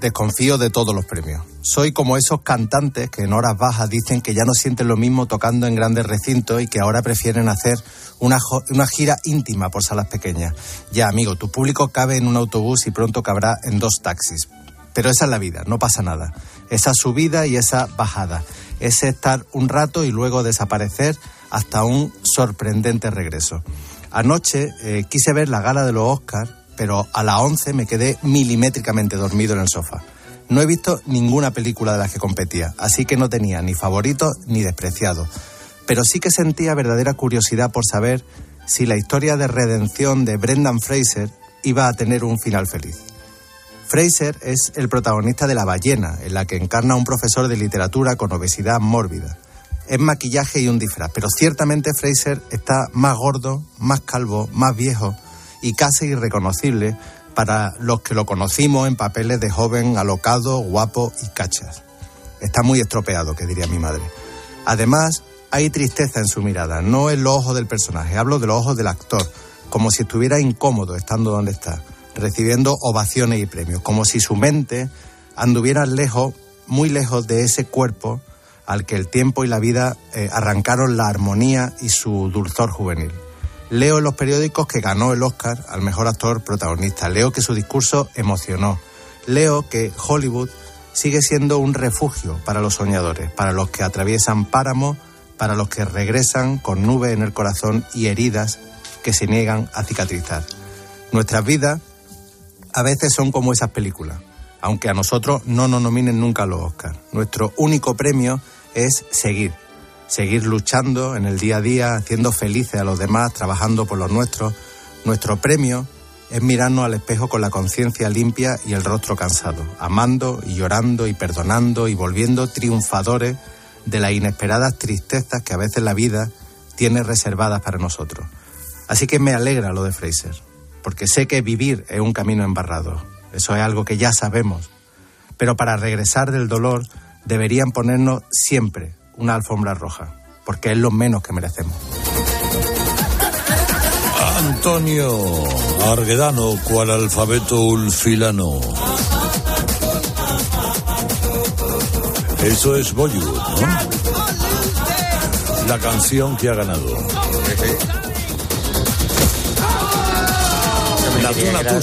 desconfío de todos los premios. Soy como esos cantantes que en horas bajas dicen que ya no sienten lo mismo tocando en grandes recintos y que ahora prefieren hacer una, una gira íntima por salas pequeñas. Ya, amigo, tu público cabe en un autobús y pronto cabrá en dos taxis. Pero esa es la vida, no pasa nada. Esa subida y esa bajada. Ese estar un rato y luego desaparecer hasta un sorprendente regreso. Anoche eh, quise ver la gala de los Oscars, pero a las 11 me quedé milimétricamente dormido en el sofá. No he visto ninguna película de las que competía, así que no tenía ni favorito ni despreciado. Pero sí que sentía verdadera curiosidad por saber si la historia de redención de Brendan Fraser iba a tener un final feliz. Fraser es el protagonista de La ballena, en la que encarna a un profesor de literatura con obesidad mórbida. Es maquillaje y un disfraz, pero ciertamente Fraser está más gordo, más calvo, más viejo y casi irreconocible para los que lo conocimos en papeles de joven alocado, guapo y cachas. Está muy estropeado, que diría mi madre. Además, hay tristeza en su mirada, no en los ojos del personaje, hablo de los ojos del actor, como si estuviera incómodo estando donde está, recibiendo ovaciones y premios, como si su mente anduviera lejos, muy lejos de ese cuerpo al que el tiempo y la vida eh, arrancaron la armonía y su dulzor juvenil. Leo en los periódicos que ganó el Oscar al mejor actor protagonista. Leo que su discurso emocionó. Leo que Hollywood sigue siendo un refugio para los soñadores, para los que atraviesan páramo, para los que regresan con nubes en el corazón y heridas que se niegan a cicatrizar. Nuestras vidas a veces son como esas películas, aunque a nosotros no nos nominen nunca los Oscars. Nuestro único premio es seguir, seguir luchando en el día a día, haciendo felices a los demás, trabajando por los nuestros. Nuestro premio es mirarnos al espejo con la conciencia limpia y el rostro cansado, amando y llorando y perdonando y volviendo triunfadores de las inesperadas tristezas que a veces la vida tiene reservadas para nosotros. Así que me alegra lo de Fraser, porque sé que vivir es un camino embarrado. Eso es algo que ya sabemos. Pero para regresar del dolor deberían ponernos siempre una alfombra roja, porque es lo menos que merecemos. Antonio Arguedano, cual alfabeto ulfilano. Eso es Bollywood, ¿no? La canción que ha ganado. La tuna que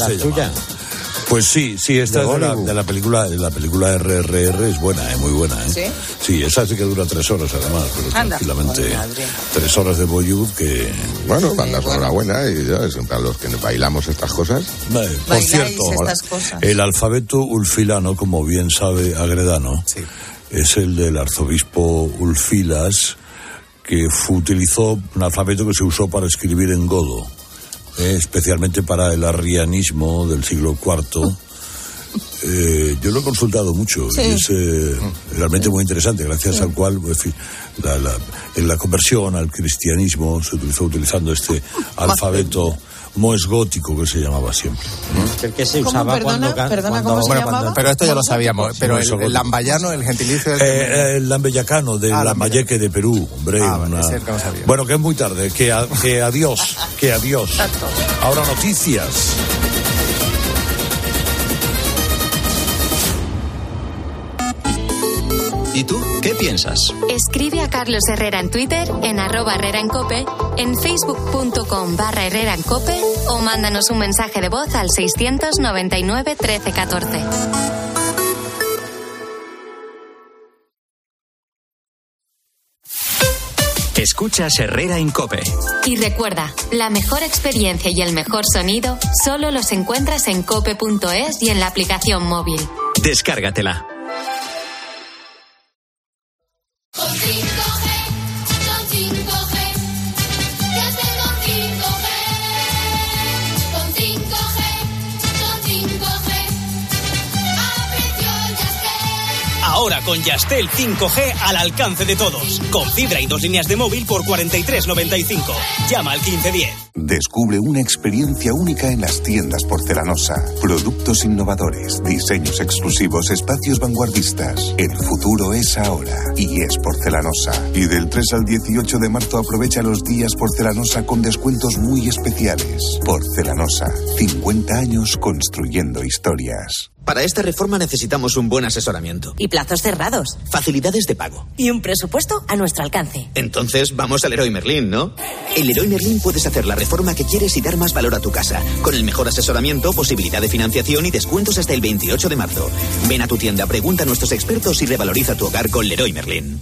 Pues sí, sí, esta De es de la, de la película, de la película RRR es buena, es muy buena, ¿eh? ¿Sí? Sí, esa sí que dura tres horas además, pero Anda. tranquilamente tres horas de Bollywood que... Bueno, banda sonora buena y ya, es para los que bailamos estas cosas. Eh, Por Bailáis cierto, estas cosas. el alfabeto ulfilano, como bien sabe Agredano, es el del arzobispo Ulfilas, que utilizó un alfabeto que se usó para escribir en godo, eh, especialmente para el arrianismo del siglo IV. Eh, yo lo he consultado mucho Sí. y es eh, realmente muy interesante, gracias al cual pues, la, la- en la conversión al cristianismo se utilizó utilizando este alfabeto moesgótico que se llamaba siempre. El que se ¿Cómo? usaba Perdona, cuando... ca- perdona, cuando- ¿cómo se Bueno, llamaba? cuando- pero esto ya lo sabíamos. Pero el, el lambayano, el gentilicio... es- Eh, el lambeyacano de Ah, Lambayeque de Perú, hombre. Ah, una- el que no. Bueno, que es muy tarde, que, a- que adiós, que adiós. Ahora noticias. ¿Y tú qué piensas? Escribe a Carlos Herrera en Twitter, en arroba Herrera en Cope, en facebook.com barra Herrera en Cope o mándanos un mensaje de voz al 699 1314. Escuchas Herrera en Cope. Y recuerda, la mejor experiencia y el mejor sonido solo los encuentras en cope.es y en la aplicación móvil. Descárgatela. Con Yastel 5G al alcance de todos. Con fibra y dos líneas de móvil por 43.95. Llama al 1510. Descubre una experiencia única en las tiendas porcelanosa. Productos innovadores, diseños exclusivos, espacios vanguardistas. El futuro es ahora y es porcelanosa. Y del 3 al 18 de marzo aprovecha los días porcelanosa con descuentos muy especiales. Porcelanosa, 50 años construyendo historias. Para esta reforma necesitamos un buen asesoramiento. Y plazos cerrados. Facilidades de pago. Y un presupuesto a nuestro alcance. Entonces vamos al Leroy Merlin, ¿no? En Leroy Merlin puedes hacer la reforma que quieres y dar más valor a tu casa. Con el mejor asesoramiento, posibilidad de financiación y descuentos hasta el 28 de marzo. Ven a tu tienda, pregunta a nuestros expertos y revaloriza tu hogar con Leroy Merlin.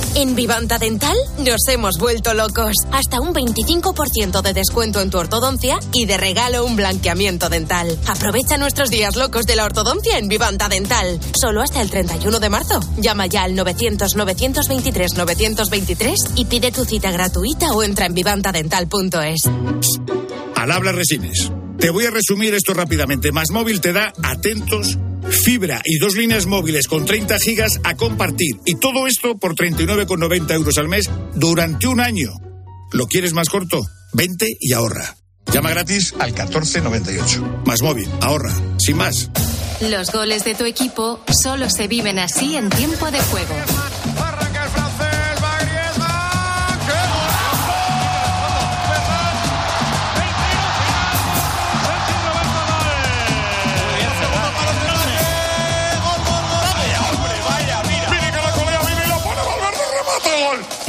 En Vivanta Dental nos hemos vuelto locos. Hasta un 25% de descuento en tu ortodoncia y de regalo un blanqueamiento dental. Aprovecha nuestros días locos de la ortodoncia en Vivanta Dental. Solo hasta el 31 de marzo. Llama ya al 900-923-923 y pide tu cita gratuita o entra en vivantadental.es. Al habla Resines. Te voy a resumir esto rápidamente. Más móvil te da atentos, fibra y dos líneas móviles con 30 gigas a compartir. Y todo esto por 39,90 euros al mes durante un año. ¿Lo quieres más corto? Vente y ahorra. Llama gratis al 1498. Más móvil, ahorra. Sin más. Los goles de tu equipo solo se viven así en tiempo de juego.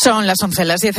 Son las 11, las 10 en